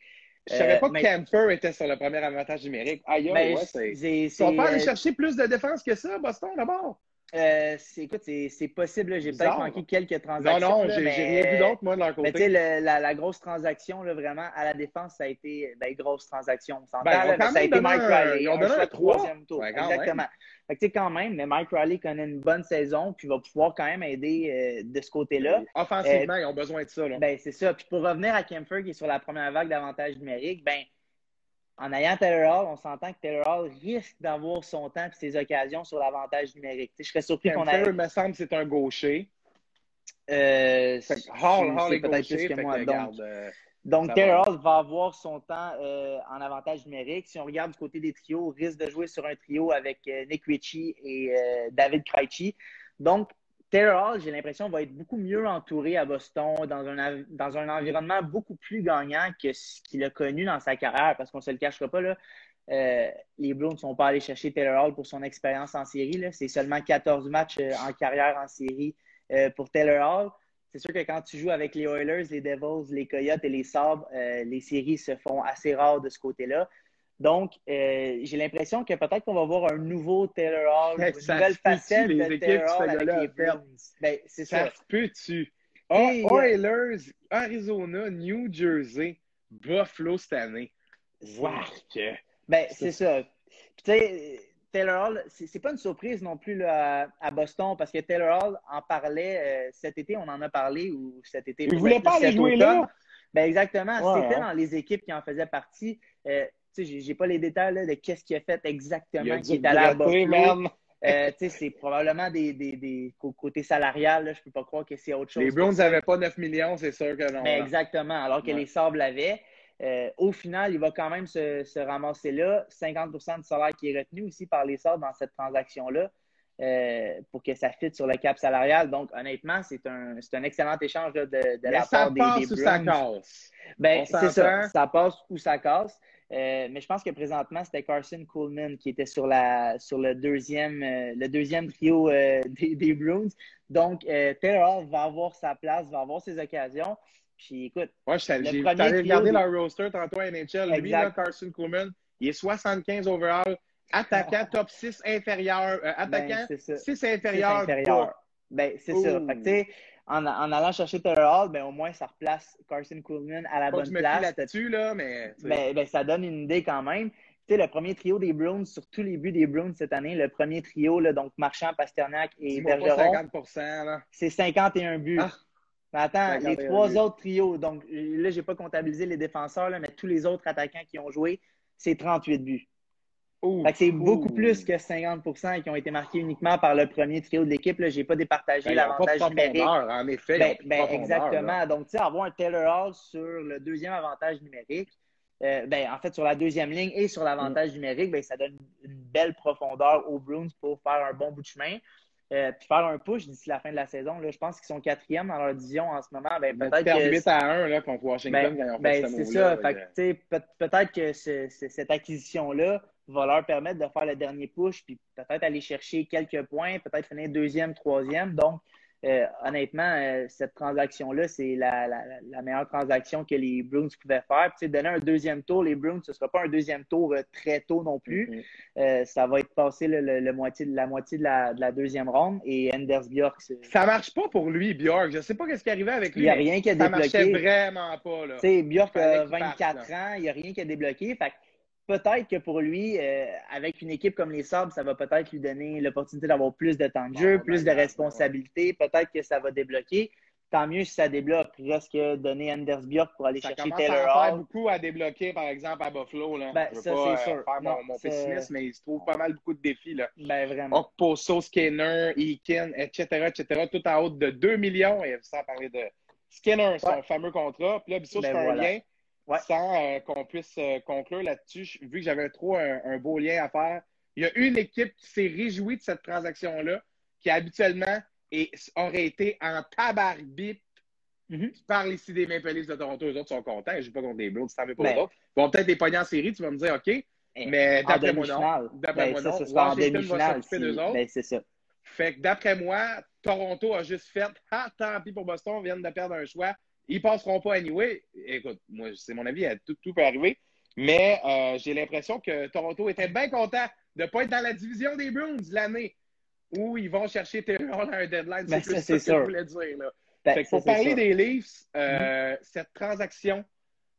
Je savais Euh, pas que mais- Camper était sur le premier avantage numérique. Aïe, Ben, ouais, c'est... c'est- Ils sont c'est, pas allés euh, chercher plus de défense que ça, Boston, d'abord. Euh, c'est, écoute, c'est, possible. J'ai peut-être manqué quelques Non, transactions. non, là, j'ai rien vu d'autre, moi, de leur Mais tu sais, côté. le- la, la grosse transaction, là, vraiment, à la défense, ça a été ben, grosse transaction. On Ben, là, mais ça a été Mike un- Riley. ils ont donné trois. troisième tour. Exactement. Fait que, tu sais, quand même, mais Mike Riley connaît une bonne saison, puis va pouvoir quand même aider euh, de ce côté-là. Offensivement, ils ont besoin de ça. Là. Ben, c'est ça. Puis pour revenir à Kemper, qui est sur la première vague d'avantages numériques, ben, en ayant Taylor Hall, on s'entend que Taylor Hall risque d'avoir son temps et ses occasions sur l'avantage numérique. Je serais surpris qu'on ait. me semble, c'est un gaucher. Euh, Fait que Hall, Hall est peut-être plus que moi. que, Donc, regarde, euh, donc Taylor. Hall va avoir son temps euh, en avantage numérique. Si on regarde du côté des trios, risque de jouer sur un trio avec euh, Nick Ritchie et David Krejci. Donc, Taylor Hall, j'ai l'impression, va être beaucoup mieux entouré à Boston dans un, environnement beaucoup plus gagnant que ce qu'il a connu dans sa carrière, parce qu'on ne se le cachera pas, euh, les Blues ne sont pas allés chercher Taylor Hall pour son expérience en série. C'est seulement 14 matchs euh, en carrière en série euh, pour Taylor Hall. C'est sûr que quand tu joues avec les Oilers, les Devils, les Coyotes et les Sabres, les séries se font assez rares de ce côté-là. Donc, euh, j'ai l'impression que peut-être qu'on va voir un nouveau Taylor Hall, une nouvelle facette les de équipes Taylor Hall avec les? Bruins? Ben, c'est ça. Ça peut-tu? Ah, Oilers, Arizona, New Jersey, Buffalo cette année. Wark! Ben, c'est ça. Puis, tu sais, Taylor Hall, c'est pas une surprise non plus là, à, Boston parce que Taylor Hall en parlait euh, cet été, on en a parlé, ou cet été. Il voulait pas aller jouer automne. là? Ben, exactement. Ouais, C'était hein? dans les équipes qui en faisaient partie. Euh, sais, j'ai- j'ai pas les détails là, de qu'est-ce qu'il a fait exactement, qui est à man. Euh, c'est probablement des, des, des cô- côté salarial, là, je peux pas croire que c'est autre chose. Les Browns ça. n'avaient pas 9 millions, c'est sûr que non. Mais là. exactement, alors que Ouais. les Sables l'avaient. Euh, au final, il va quand même se, se ramasser là. 50% du salaire qui est retenu aussi par les Sables dans cette transaction-là euh, pour que ça fitte sur le cap salarial. Donc, honnêtement, c'est un, c'est un excellent échange là, de, de Mais la ça part des, passe des ou ça Bruins. casse? Ben, c'est ça. Ça passe ou ça casse. Euh, mais je pense que présentement, c'était Carson Coolman qui était sur, la, sur le, deuxième, euh, le deuxième trio euh, des, des Bruins. Donc, Taylor va avoir sa place, va avoir ses occasions. Puis écoute, Le j'ai des- leur roster tantôt à NHL. Lui, là, Carson Coleman, il est 75 overall Attaquant top 6 inférieur. euh, attaquant Ben, c'est ça. 6 C'est inférieur. Ben, c'est ça. Fait que, sais, en, en allant chercher Taylor Hall, ben, au moins, ça replace Carson Coolman à la Pas que bonne je place. là-dessus, là, mais. Ben, ben, ça donne une idée quand même. Tu sais, le premier trio des Bruins, sur tous les buts des Bruins cette année, le premier trio, là, donc Marchand, Pasternak et Bergeron, 50 là. c'est 51 buts. Ah. Mais attends, 51 les trois buts. autres trios, donc là, j'ai pas comptabilisé les défenseurs, là, mais tous les autres attaquants qui ont joué, c'est 38 buts. C'est beaucoup plus que 50% qui ont été marqués uniquement par le premier trio de l'équipe. Là, j'ai pas départagé Ben, l'avantage numérique. profondeur, en effet. Ben, ben, exactement. là. Donc, tu sais, avoir un Taylor Hall sur le deuxième avantage numérique, euh, ben, en fait, sur la deuxième ligne et sur l'avantage numérique, ben, ça donne une belle profondeur aux Bruins pour faire un bon bout de chemin. Euh, puis faire un push d'ici la fin de la saison. Là, je pense qu'ils sont quatrième dans leur division en ce moment. Ben, peut-être que 8 à 1 là, contre Washington ben, quand ils ont fait ben, ce ça. Peut-être que ce- ce- cette acquisition-là va leur permettre de faire le dernier push, puis peut-être aller chercher quelques points, peut-être finir deuxième, troisième. Donc, honnêtement, euh, cette transaction-là, c'est la, la- la- la meilleure transaction que les Bruins pouvaient faire. Puis, donner un deuxième tour, les Bruins, ce ne sera pas un deuxième tour euh, très tôt non plus. Euh, ça va être passé le, le- le moitié, la moitié de la, de la deuxième ronde. Et Anders Bjork, Ça marche pas pour lui, Bjork. Je sais pas ce qui est arrivé avec il lui. n'y a rien qui a ça marchait débloqué. vraiment pas. Là. Bjork a qu'il parte, 24 ans, il n'y a rien qui a débloqué. Fait que peut-être que pour lui, euh, avec une équipe comme les Sabres, ça va peut-être lui donner l'opportunité d'avoir plus de temps de jeu, Bon, plus de responsabilités. Peut-être que ça va débloquer. Tant mieux si ça débloque. Reste que donner Anders Bjork pour aller Ça chercher Taylor à en faire beaucoup à débloquer, par exemple, à Buffalo. Là. Ben, Je veux ça, pas c'est euh, sûr. faire Non, mon c'est- pessimisme, mais il se trouve pas mal beaucoup de défis. Là. Ben vraiment. Okposo, Skinner, Eakin, etc., etc., tout en haut de 2 millions. Et sans parler de Skinner, son Ouais. fameux contrat. Puis là, Bissot, Ben je fais voilà. un lien Ouais. sans euh, qu'on puisse euh, conclure là-dessus. Vu que j'avais trop un, un beau lien à faire, il y a une équipe qui s'est réjouie de cette transaction-là, qui habituellement est- aurait été en tabarbip Mhm. tu parles ici des Maple Leafs de Toronto, eux autres sont contents. Je ne pas contre des Blues, ça ne pas Ben. les autres. Ils vont peut-être les pogner en série, tu vas me dire OK. Eh, Mais d'après moi, non. D'après Ben, moi, ça, non. en Washington va demi-finale. s'occuper d'eux autres. Ben, c'est ça. Fait que d'après moi, Toronto a juste fait Ah, tant pis pour Boston, on vient de perdre un choix. Ils passeront pas anyway. Écoute, moi, c'est mon avis, tout, tout peut arriver. Mais euh, j'ai l'impression que Toronto était bien content de ne pas être dans la division des Bruins l'année où ils vont chercher Taylor à un deadline. Ben, c'est c'est que je voulais dire. Là. Ben, Fait que pour parler sûr. des Leafs, euh, cette transaction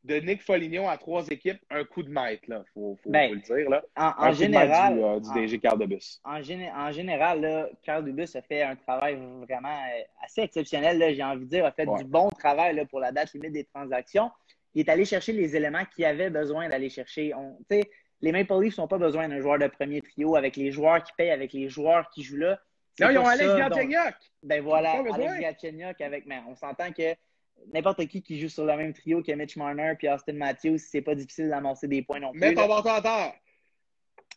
de Nick Foligno à trois équipes, un coup de maître, faut, faut, Ben, faut le dire. Là. En, Un en coup de maître général, du, euh, du DG Carl en, géné- en général, là, Carl Dubus a fait un travail vraiment euh, assez exceptionnel, j'ai envie de dire, a fait Ouais. du bon travail là, pour la date limite des transactions. Il est allé chercher les éléments qu'il avait besoin d'aller chercher. On- tu sais, les Maple Leafs n'ont pas besoin d'un joueur de premier trio avec les joueurs qui payent, avec les joueurs qui jouent là. Non, ils ont Alex Galchenyuk. Ben voilà. Alex Galchenyuk avec. Mais on s'entend que n'importe qui qui joue sur le même trio que Mitch Marner puis Austin Matthews, c'est pas difficile d'amasser des points non plus. Mets ton bâton à terre.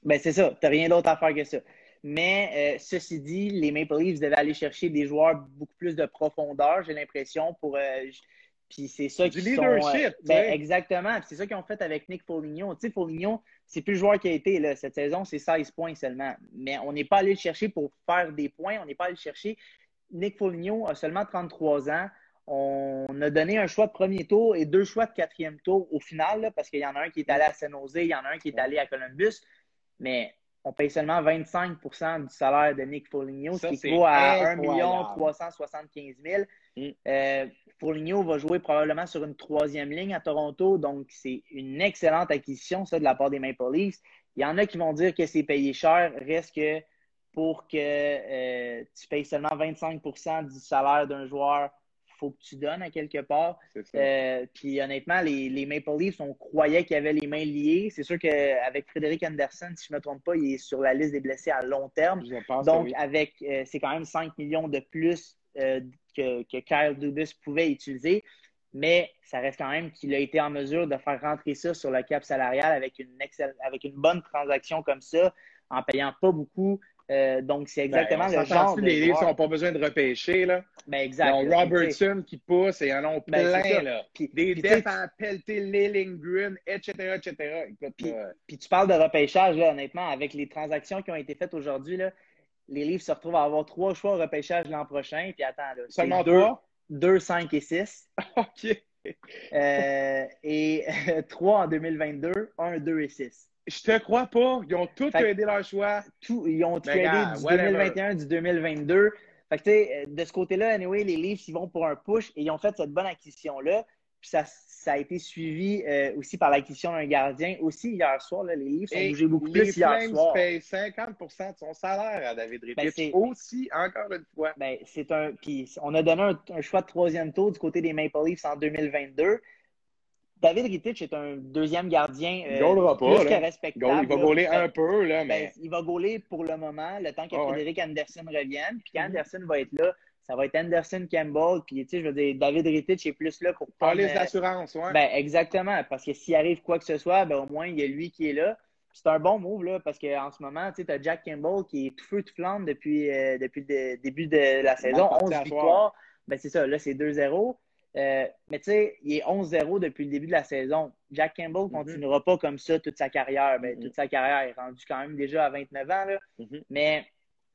Ben, c'est ça. Tu rien d'autre à faire que ça. Mais euh, ceci dit, les Maple Leafs devaient aller chercher des joueurs beaucoup plus de profondeur, j'ai l'impression, pour. euh, puis c'est ça qui leadership, tu ben, exactement. C'est ça qu'ils ont fait avec Nick Foligno. Tu sais, Foligno, c'est plus le joueur qui a été là, cette saison, c'est 16 points seulement. Mais on n'est pas allé le chercher pour faire des points. On n'est pas allé le chercher. Nick Foligno a seulement 33 ans. On a donné un choix de premier tour et deux choix de quatrième tour au final, là, parce qu'il y en a un qui est allé à San Jose, il y en a un qui est allé à Columbus. Mais on paye seulement 25% du salaire de Nick Foligno, ce qui équivaut à 1 incroyable. 375 000. Mm. Euh, Foligno va jouer probablement sur une troisième ligne à Toronto, donc c'est une excellente acquisition, ça, de la part des Maple Leafs. Il y en a qui vont dire que c'est payé cher, reste que pour que euh, tu payes seulement 25% du salaire d'un joueur, faut que tu donnes à quelque part. Euh, puis honnêtement, les, les Maple Leafs, on croyait qu'ils avaient les mains liées. C'est sûr qu'avec Frédéric Anderson, si je ne me trompe pas, il est sur la liste des blessés à long terme. Je pense Donc, oui. avec euh, c'est quand même 5 millions de plus euh, que, que Kyle Dubus pouvait utiliser. Mais ça reste quand même qu'il a été en mesure de faire rentrer ça sur le cap salarial avec une, avec une bonne transaction comme ça, en payant pas beaucoup. Euh, donc, c'est exactement Ben, le genre de les joueur- n'ont pas besoin de repêcher. Là? Ben, Ils exact. ont Robertson qui pousse et ils en ont Ben, plein. Là. puis- Des defs à pelleter Lillingreen, etc., etc. Écoute, Puis- euh, Puis tu parles de repêchage, là, honnêtement, avec les transactions qui ont été faites aujourd'hui, là, les Leafs se retrouvent à avoir trois choix au repêchage l'an prochain. Puis attends, là, seulement deux, trois? 2, 5 et 6. OK. Euh, et 3 en 2022, 1, 2 et 6. Je te crois pas. Ils ont tous Fait- aidé leur choix. Tout, ils ont tradé du whatever. 2021, du 2022. Fait que, tu sais, de ce côté-là, anyway, les Leafs, ils vont pour un push et ils ont fait cette bonne acquisition-là. Puis ça, ça a été suivi euh, aussi par l'acquisition d'un gardien. Aussi, hier soir, là, les Leafs ont bougé beaucoup les plus hier Flames soir. payent 50 de son salaire à David Ben, Rittich. c'est- aussi, encore une fois. Ben, c'est un. Puis on a donné un, un choix de troisième tour du côté des Maple Leafs en 2022. David Rittich est un deuxième gardien euh, Il pas, plus là. respectable. Il va gauler un peu, là, ben, mais il va gauler pour le moment, le temps que Ah ouais. Frédéric Anderson revienne. Puis quand Mhm. Anderson va être là, ça va être Anderson Campbell. Puis, tu sais, je veux dire, David Rittich est plus là pour police euh, d'assurance, ouais. ben, exactement. Parce que s'il arrive quoi que ce soit, ben, au moins, il y a lui qui est là. C'est un bon move, là, parce qu'en ce moment, tu as Jack Campbell qui est tout feu, tout flamme depuis, euh, depuis le début de la saison. parti 11 à soir. victoires. Ben, c'est ça, là, c'est 2-0. Euh, mais tu sais, il est 11-0 depuis le début de la saison. Jack Campbell Mhm. continuera pas comme ça toute sa carrière. Ben, Mhm. Toute sa carrière, est rendu quand même déjà à 29 ans. Là. Mhm. Mais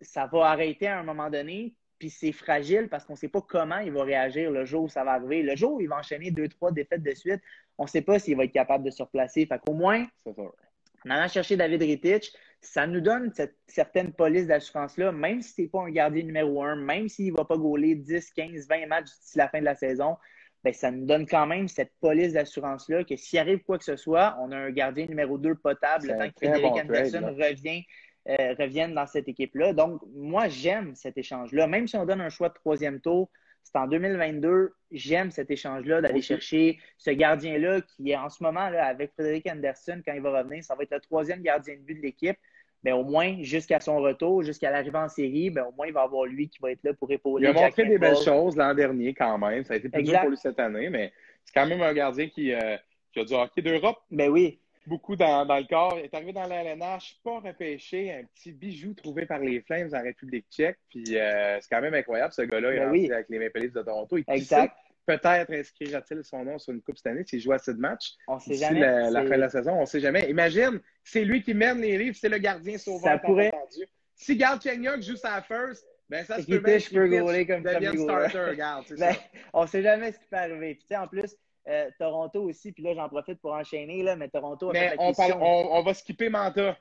ça va arrêter à un moment donné. Puis c'est fragile parce qu'on ne sait pas comment il va réagir le jour où ça va arriver. Le jour où il va enchaîner deux, trois défaites de suite, on ne sait pas s'il va être capable de se replacer. Fait qu'au moins, en allant chercher David Rittich, ça nous donne cette certaine police d'assurance-là, même si c'est pas un gardien numéro un, même s'il ne va pas gauler 10, 15, 20 matchs d'ici la fin de la saison, ben, ça nous donne quand même cette police d'assurance-là que s'il arrive quoi que ce soit, on a un gardien numéro 2 potable le temps que Frédéric bon Anderson trade, revient, euh, revienne dans cette équipe-là. Donc, moi, j'aime cet échange-là. Même si on donne un choix de troisième tour, c'est en 2022, j'aime cet échange-là d'aller chercher ce gardien-là qui est en ce moment là, avec Frédéric Anderson quand il va revenir. Ça va être le troisième gardien de but de l'équipe. Ben, au moins, jusqu'à son retour, jusqu'à l'arrivée en série, ben, au moins, il va avoir lui qui va être là pour épauler. Il a Jack montré des belles choses l'an dernier quand même. Ça a été plus dur pour lui cette année, mais c'est quand même un gardien qui, euh, qui a du hockey d'Europe Ben oui. beaucoup dans, dans le corps. Il est arrivé dans la LNH, pas repêché, un petit bijou trouvé par les Flames en République tchèque. Puis euh, c'est quand même incroyable, ce gars-là. Il est Ben oui. avec les Maple Leafs de Toronto. Exact. Peut-être inscrira-t-il son nom sur une coupe cette année s'il joue assez de matchs. On sait jamais. la, la fin de la saison, on ne sait jamais. Imagine, c'est lui qui mène les livres, c'est le gardien sauveur. Ça pourrait- entendu. Si Gard Chenyok joue sa first, ben ça se peut bien peut Rittich gauler comme starter, regarde, Ben, on sait jamais ce qui peut arriver. Puis, tu sais, en plus, euh, Toronto aussi, puis là, j'en profite pour enchaîner, là, mais Toronto a Mais fait on, l'acquisition- parle, on, on va skipper Manta.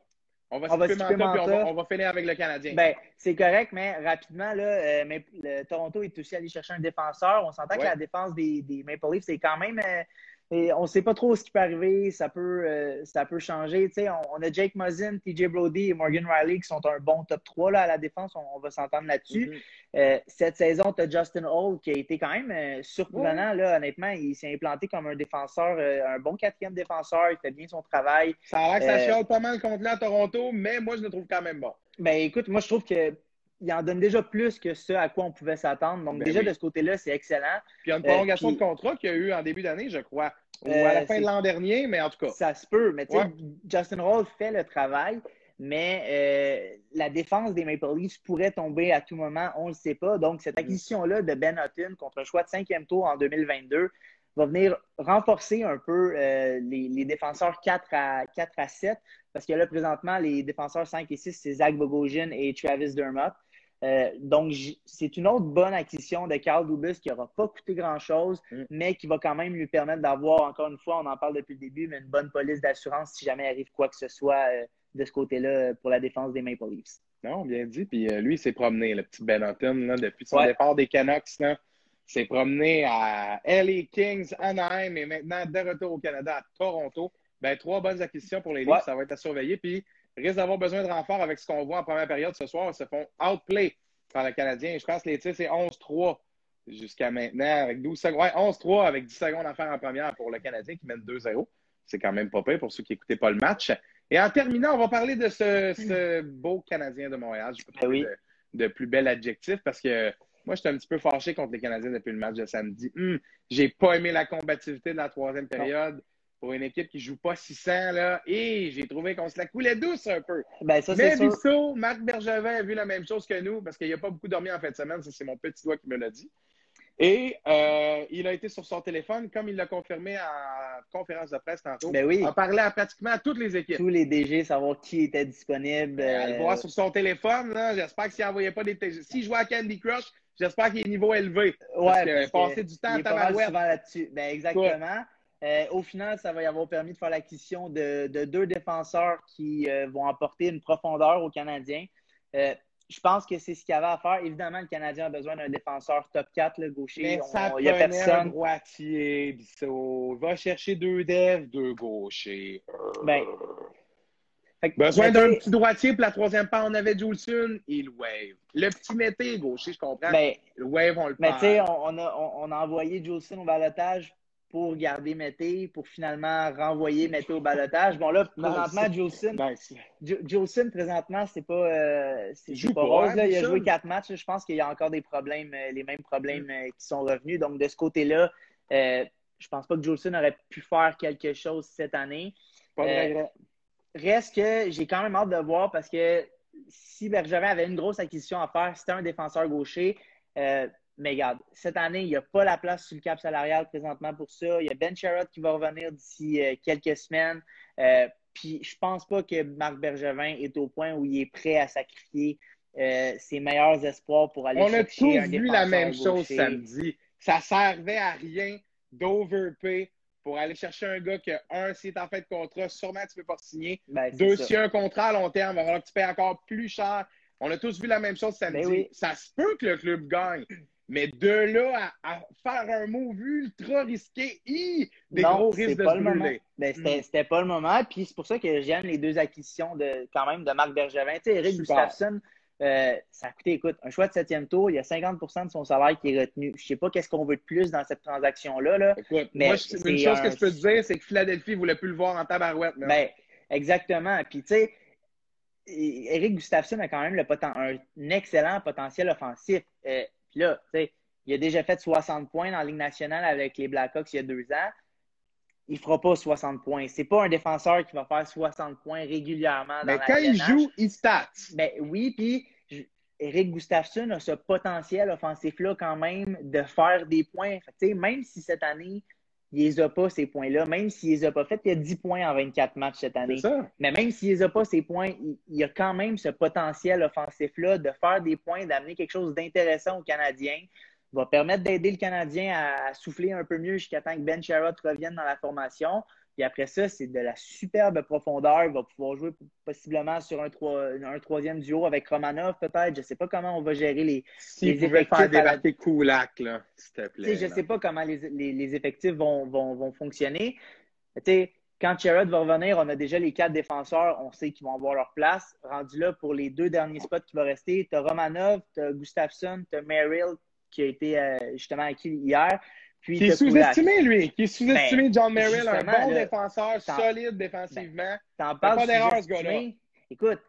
On va On va skipper skipper Manta, puis on Manta. va, on va finir avec le Canadien. Ben, c'est correct, mais rapidement, là, euh, mais le Toronto est aussi allé chercher un défenseur. On s'entend que la défense des, des Maple Leafs, c'est quand même. euh, et on ne sait pas trop ce qui peut arriver. Ça peut, euh, ça peut changer. Tu sais, on, on a Jake Muzzin, TJ Brody et Morgan Riley qui sont un bon top 3 là, à la défense. On, on va s'entendre là-dessus. Mhm. Euh, cette saison, tu as Justin Hall qui a été quand même euh, surprenant. Là, honnêtement, il s'est implanté comme un défenseur, euh, un bon quatrième défenseur. Il fait bien son travail. Ça a l'air que ça chiale pas mal contre lui à Toronto, mais moi, je le trouve quand même bon. Ben écoute, moi je trouve que il en donne déjà plus que ce à quoi on pouvait s'attendre. Donc Ben déjà oui. de ce côté-là, c'est excellent. Puis il y a une prolongation puis- de contrat qu'il y a eu en début d'année, je crois. Ou à la fin de l'an dernier, mais en tout cas. Ça se peut, mais tu sais, Ouais. Justin Hall fait le travail, mais euh, la défense des Maple Leafs pourrait tomber à tout moment, on ne le sait pas. Donc cette acquisition-là de Ben Hutton contre un choix de cinquième tour en 2022 va venir renforcer un peu euh, les, les défenseurs 4 à, 4 à 7, parce que là, présentement, les défenseurs 5 et 6, c'est Zach Bogosian et Travis Dermott. Euh, donc, c'est une autre bonne acquisition de Carl Dubus qui n'aura pas coûté grand-chose, Mm. mais qui va quand même lui permettre d'avoir, encore une fois, on en parle depuis le début, mais une bonne police d'assurance si jamais arrive quoi que ce soit euh, de ce côté-là euh, pour la défense des Maple Leafs. Non, bien dit. Puis euh, lui, il s'est promené, le petit Ben là, depuis son Ouais. départ des Canucks. Là, s'est promené à LA Kings, Anaheim et maintenant de retour au Canada à Toronto. Ben, trois bonnes acquisitions pour les Leafs. Ouais. Ça va être à surveiller. Puis risque d'avoir besoin de renfort avec ce qu'on voit en première période ce soir. Ils se font outplay par le Canadien. Je pense que les tirs, c'est 11-3 jusqu'à maintenant avec 12 secondes. Ouais, 11-3 avec 10 secondes à faire en première pour le Canadien qui mène 2-0. C'est quand même pas pire pour ceux qui n'écoutaient pas le match. Et en terminant, on va parler de ce, ce beau Canadien de Montréal. Je peux pas Ben oui. trouver de, de plus bel adjectif parce que moi, j'étais un petit peu fâché contre les Canadiens depuis le match de samedi. Hum, j'ai pas aimé la combativité de la troisième période pour une équipe qui joue pas 600. Là, et j'ai trouvé qu'on se la coulait douce un peu. Ben, ça, Mais sûr. Bissot, Marc Bergevin a vu la même chose que nous parce qu'il n'a pas beaucoup dormi en fin de semaine. Ça, c'est mon petit doigt qui me l'a dit. Et euh, il a été sur son téléphone, comme il l'a confirmé en conférence de presse tantôt. Ben oui. A parlé à pratiquement à toutes les équipes. Tous les DG, savoir qui était disponible. Le euh, voir sur son téléphone, j'espère que s'il n'envoyait pas des. S'il jouait à Candy Crush, j'espère qu'il est niveau élevé. Ouais, Parce que parce passer du temps il à tabarouette. souvent là-dessus. Ben, exactement. Euh, au final, ça va y avoir permis de faire l'acquisition de, deux défenseurs qui euh, vont apporter une profondeur aux Canadiens. Euh, je pense que c'est ce qu'il y avait à faire. Évidemment, le Canadien a besoin d'un défenseur top 4, le gaucher. Mais ça il y a personne. un droitier, Bissot. Va chercher deux devs, deux gauchers. Ben, besoin d'un petit droitier pour la troisième part, on avait Juleson, il wave. Le petit mété gaucher, je comprends. Ben, le wave, on le Mais tu sais, on, a, on, a envoyé Juleson au balotage pour garder Mété, pour finalement renvoyer Mété au balotage. Bon, là, présentement, Jolson, Jolson, présentement, c'est pas, euh, pas rose. Il a joué quatre matchs. Je pense qu'il y a encore des problèmes, euh, les mêmes problèmes euh, qui sont revenus. Donc, de ce côté-là, euh, je pense pas que Jolson aurait pu faire quelque chose cette année. Pas reste que j'ai quand même hâte de voir parce que si Bergevin avait une grosse acquisition à faire, c'était un défenseur gaucher. Mais regarde, cette année, il n'y a pas la place sur le cap salarial présentement pour ça. Il y a Ben Sherrod qui va revenir d'ici euh, quelques semaines. Euh, puis je pense pas que Marc Bergevin est au point où il est prêt à sacrifier euh, ses meilleurs espoirs pour aller On chercher a tous vu la même chose samedi. Ça servait à rien d'overpay pour aller chercher un gars qui, un, s'il est en fait de contrat, sûrement tu ne peux pas signer. Ben, Deux, s'il y a un contrat à long terme, falloir que tu payes encore plus cher. On a tous vu la même chose samedi. Ben ça se peut que le club gagne. Mais de là à, faire un move ultra risqué, des gros risques de pas se le moment. Ben, c'était, pas le moment. Puis c'est pour ça que j'aime les deux acquisitions de, quand même de Marc Bergevin. Tu sais, Eric Gustafsson, euh, ça a coûté, écoute, un choix de septième tour, il y a 50 de son salaire qui est retenu. Je sais pas qu'est-ce qu'on veut de plus dans cette transaction-là. Là, mais moi, une chose que je peux te dire, c'est que Philadelphie ne voulait plus le voir en tabarouette. Ben, exactement. Puis, tu sais, Eric Gustafsson a quand même le un excellent potentiel offensif. Euh, là, il a déjà fait 60 points dans la Ligue nationale avec les Blackhawks il y a deux ans. Il ne fera pas 60 points. C'est pas un défenseur qui va faire 60 points régulièrement dans Mais quand il joue, il stat. Ben oui, puis Eric Gustafsson a ce potentiel offensif-là quand même de faire des points. même si cette année, il les a pas, ces points-là. Même s'il les a pas fait, il y a 10 points en 24 matchs cette année. Mais même s'il les a pas, ces points, il, y a quand même ce potentiel offensif-là de faire des points, d'amener quelque chose d'intéressant aux Canadiens. Va permettre d'aider le Canadien à, souffler un peu mieux jusqu'à temps que Ben Sherrod revienne dans la formation. Puis après ça, c'est de la superbe profondeur. Il va pouvoir jouer possiblement sur un, un troisième duo avec Romanov, peut-être. Je ne sais pas comment on va gérer les, S'il pouvait faire débarquer Koulak, là, s'il te plaît. Je ne sais pas comment les, effectifs vont, vont, fonctionner. quand Sherrod va revenir, on a déjà les quatre défenseurs. On sait qu'ils vont avoir leur place. Rendu là, pour les deux derniers spots qui vont rester, tu as Romanov, tu as Gustafsson, tu as Merrill qui a été euh, justement acquis hier qui est sous-estimé, lui. Qui est sous-estimé, ben, John Merrill, un bon défenseur, solide défensivement. T'en pas d'erreur, ce gars-là. Écoute,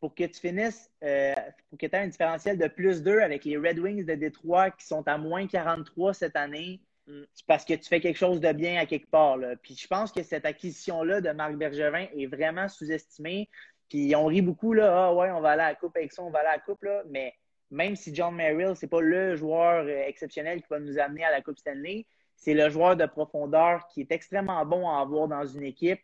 pour que tu finisses, euh, pour que tu aies un différentiel de plus 2 avec les Red Wings de Détroit qui sont à moins 43 cette année, mm. c'est parce que tu fais quelque chose de bien à quelque part. Là. Puis je pense que cette acquisition-là de Marc Bergevin est vraiment sous-estimée. Puis on rit beaucoup, là, ah ouais, on va aller à la coupe avec ça, on va aller à la coupe, là, mais même si John Merrill, ce n'est pas le joueur euh, exceptionnel qui va nous amener à la Coupe Stanley, c'est le joueur de profondeur qui est extrêmement bon à avoir dans une équipe.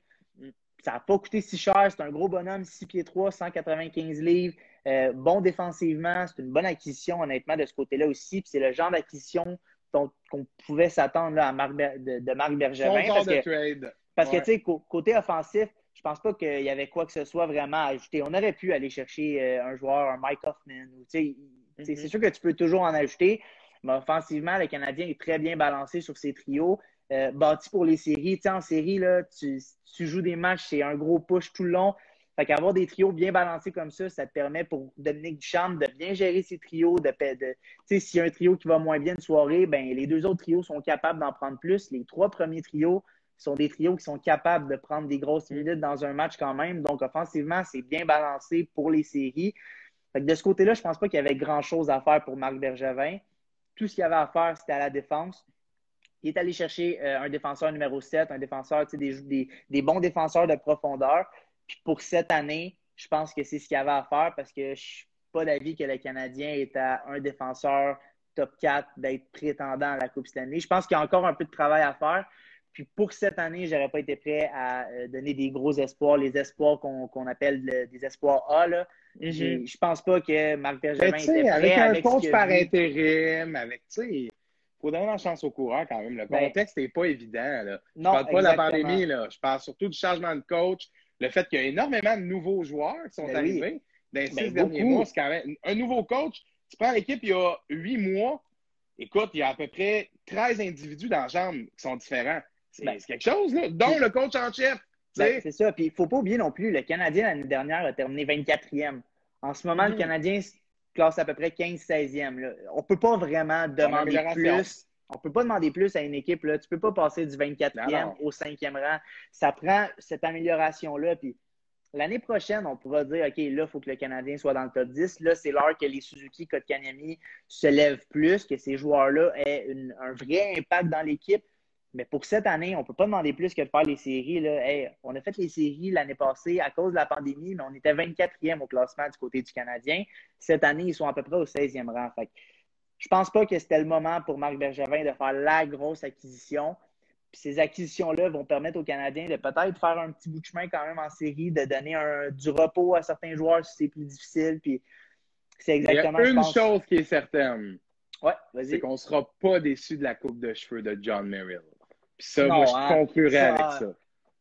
Ça n'a pas coûté si cher. C'est un gros bonhomme, 6 pieds 3, 195 livres. Euh, bon défensivement. C'est une bonne acquisition, honnêtement, de ce côté-là aussi. c'est le genre d'acquisition qu'on pouvait s'attendre à Marc de, Marc Bergevin. Parce que, parce que, tu sais, côté offensif, je pense pas qu'il y avait quoi que ce soit vraiment à ajouter. On aurait pu aller chercher euh, un joueur, un Mike Hoffman. C'est mm-hmm. sûr que tu peux toujours en ajouter, mais offensivement, le Canadien est très bien balancé sur ses trios. Euh, bâti pour les séries. en série, là, tu, joues des matchs, c'est un gros push tout le long. Fait qu'avoir des trios bien balancés comme ça, ça te permet pour Dominique Duchamp de bien gérer ses trios. De, de, s'il y a un trio qui va moins bien de soirée, ben, les deux autres trios sont capables d'en prendre plus. Les trois premiers trios sont des trios qui sont capables de prendre des grosses minutes dans un match quand même. Donc, offensivement, c'est bien balancé pour les séries. de ce côté-là, je ne pense pas qu'il y avait grand-chose à faire pour Marc Bergevin. Tout ce qu'il y avait à faire, c'était à la défense. Il est allé chercher euh, un défenseur numéro 7, un défenseur, des, des, bons défenseurs de profondeur. Puis pour cette année, je pense que c'est ce qu'il y avait à faire parce que je ne suis pas d'avis que le Canadien est à un défenseur top 4 d'être prétendant à la Coupe Stanley. Je pense qu'il y a encore un peu de travail à faire. Puis pour cette année, je n'aurais pas été prêt à euh, donner des gros espoirs, les espoirs qu'on appelle des espoirs A. Là. Mm Je pense pas que Marc Bergevin était prêt avec un compte par intérim, avec, tu sais, faut donner la chance aux coureurs quand même. Le Ben, contexte n'est pas évident. Là. Je Non, parle pas de la pandémie, là. je parle surtout du changement de coach, le fait qu'il y a énormément de nouveaux joueurs qui sont Ben oui. arrivés dans les Ben, six derniers beaucoup. mois. C'est quand même un nouveau coach. Tu prends l'équipe il y a huit mois, écoute, il y a à peu près 13 individus dans la chambre qui sont différents. C'est Ben, c'est quelque chose, là, dont le coach en chef. Ben, c'est ça. Puis il ne faut pas oublier non plus, le Canadien l'année dernière a terminé 24e. En ce moment, le Canadien se classe à peu près 15-16e. là. On ne peut pas vraiment demander plus. On ne peut pas demander plus à une équipe. Là. Tu ne peux pas passer du 24e Non, non. au 5e rang. Ça prend cette amélioration-là. Puis l'année prochaine, on pourra dire OK, là, il faut que le Canadien soit dans le top 10. Là, c'est l'heure que les Suzuki, Kotkaniemi se lèvent plus, que ces joueurs-là aient une- un vrai impact dans l'équipe. Mais pour cette année, on ne peut pas demander plus que de faire les séries. Là. Hey, on a fait les séries l'année passée à cause de la pandémie, mais on était 24e au classement du côté du Canadien. Cette année, ils sont à peu près au 16e rang. Fait je pense pas que c'était le moment pour Marc Bergevin de faire la grosse acquisition. Puis ces acquisitions-là vont permettre aux Canadiens de peut-être faire un petit bout de chemin quand même en série, de donner un- du repos à certains joueurs si c'est plus difficile. Puis c'est Il y a exactement une pense- chose qui est certaine, Ouais, c'est vas-y. qu'on ne sera pas déçu de la coupe de cheveux de John Merrill. Puis ça, Non, moi, je hein. conclurai Ça, avec ça.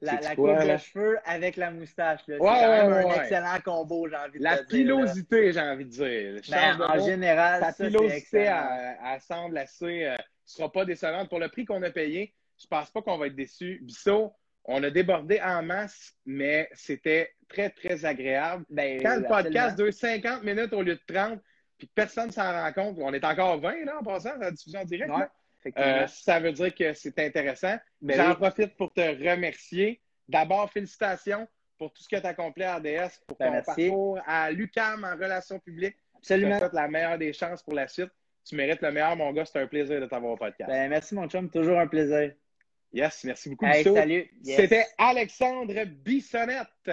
La, la coupe de cheveux avec la moustache. là. Ouais, c'est quand même ouais, un ouais. excellent combo, j'ai envie de La dire. là. pilosité, j'ai envie de dire. Ben, de en mot. général, c'est pilosité, elle, elle semble assez. euh, sera pas décevante. Pour le prix qu'on a payé, je pense pas qu'on va être déçu. Bissot, on a débordé en masse, mais c'était très, très agréable. Ben, Quand le podcast dure 50 minutes au lieu de 30, puis que personne s'en rend compte, on est encore 20 là, en passant, la diffusion en direct. Ouais. Euh, ça veut dire que c'est intéressant. Ben J'en oui. profite pour te remercier. D'abord, félicitations pour tout ce que tu as accompli à RDS, pour Ben, ton merci. parcours à l'UCAM en relations publiques. Tu Absolument. as fait la meilleure des chances pour la suite. Tu mérites le meilleur, mon gars. C'est un plaisir de t'avoir au podcast. Ben, merci, mon chum. Toujours un plaisir. yes, merci beaucoup, Hey, salut. Yes. C'était Alexandre Bissonnette,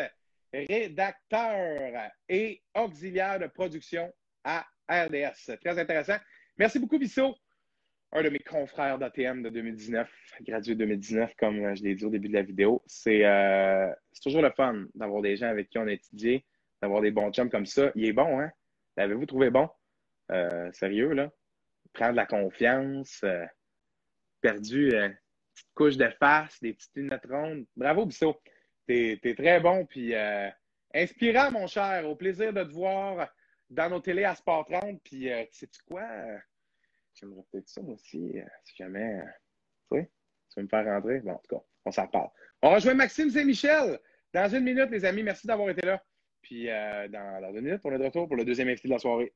rédacteur et auxiliaire de production à RDS. Très intéressant. Merci beaucoup, Bissot. Un de mes confrères d'ATM de 2019, gradué 2019, comme je l'ai dit au début de la vidéo. C'est euh, c'est toujours le fun d'avoir des gens avec qui on a étudié, d'avoir des bons chums comme ça. Il est bon, hein? L'avez-vous trouvé bon? Euh, sérieux, là? Prendre de la confiance, euh, perdu petite couche de face, des petites lunettes rondes. Bravo, Bissot. T'es es très bon, puis inspirant, mon cher. Au plaisir de te voir dans nos télés à Sport 30. Puis, sais-tu quoi? J'aimerais peut-être ça, aussi, euh, si jamais, euh, tu veux me faire rentrer? Bon, en tout cas, on s'en parle. On rejoint Maxime Saint-Michel dans une minute, les amis. Merci d'avoir été là. Puis, euh, dans, dans une minute, on est de retour pour le deuxième invité de la soirée.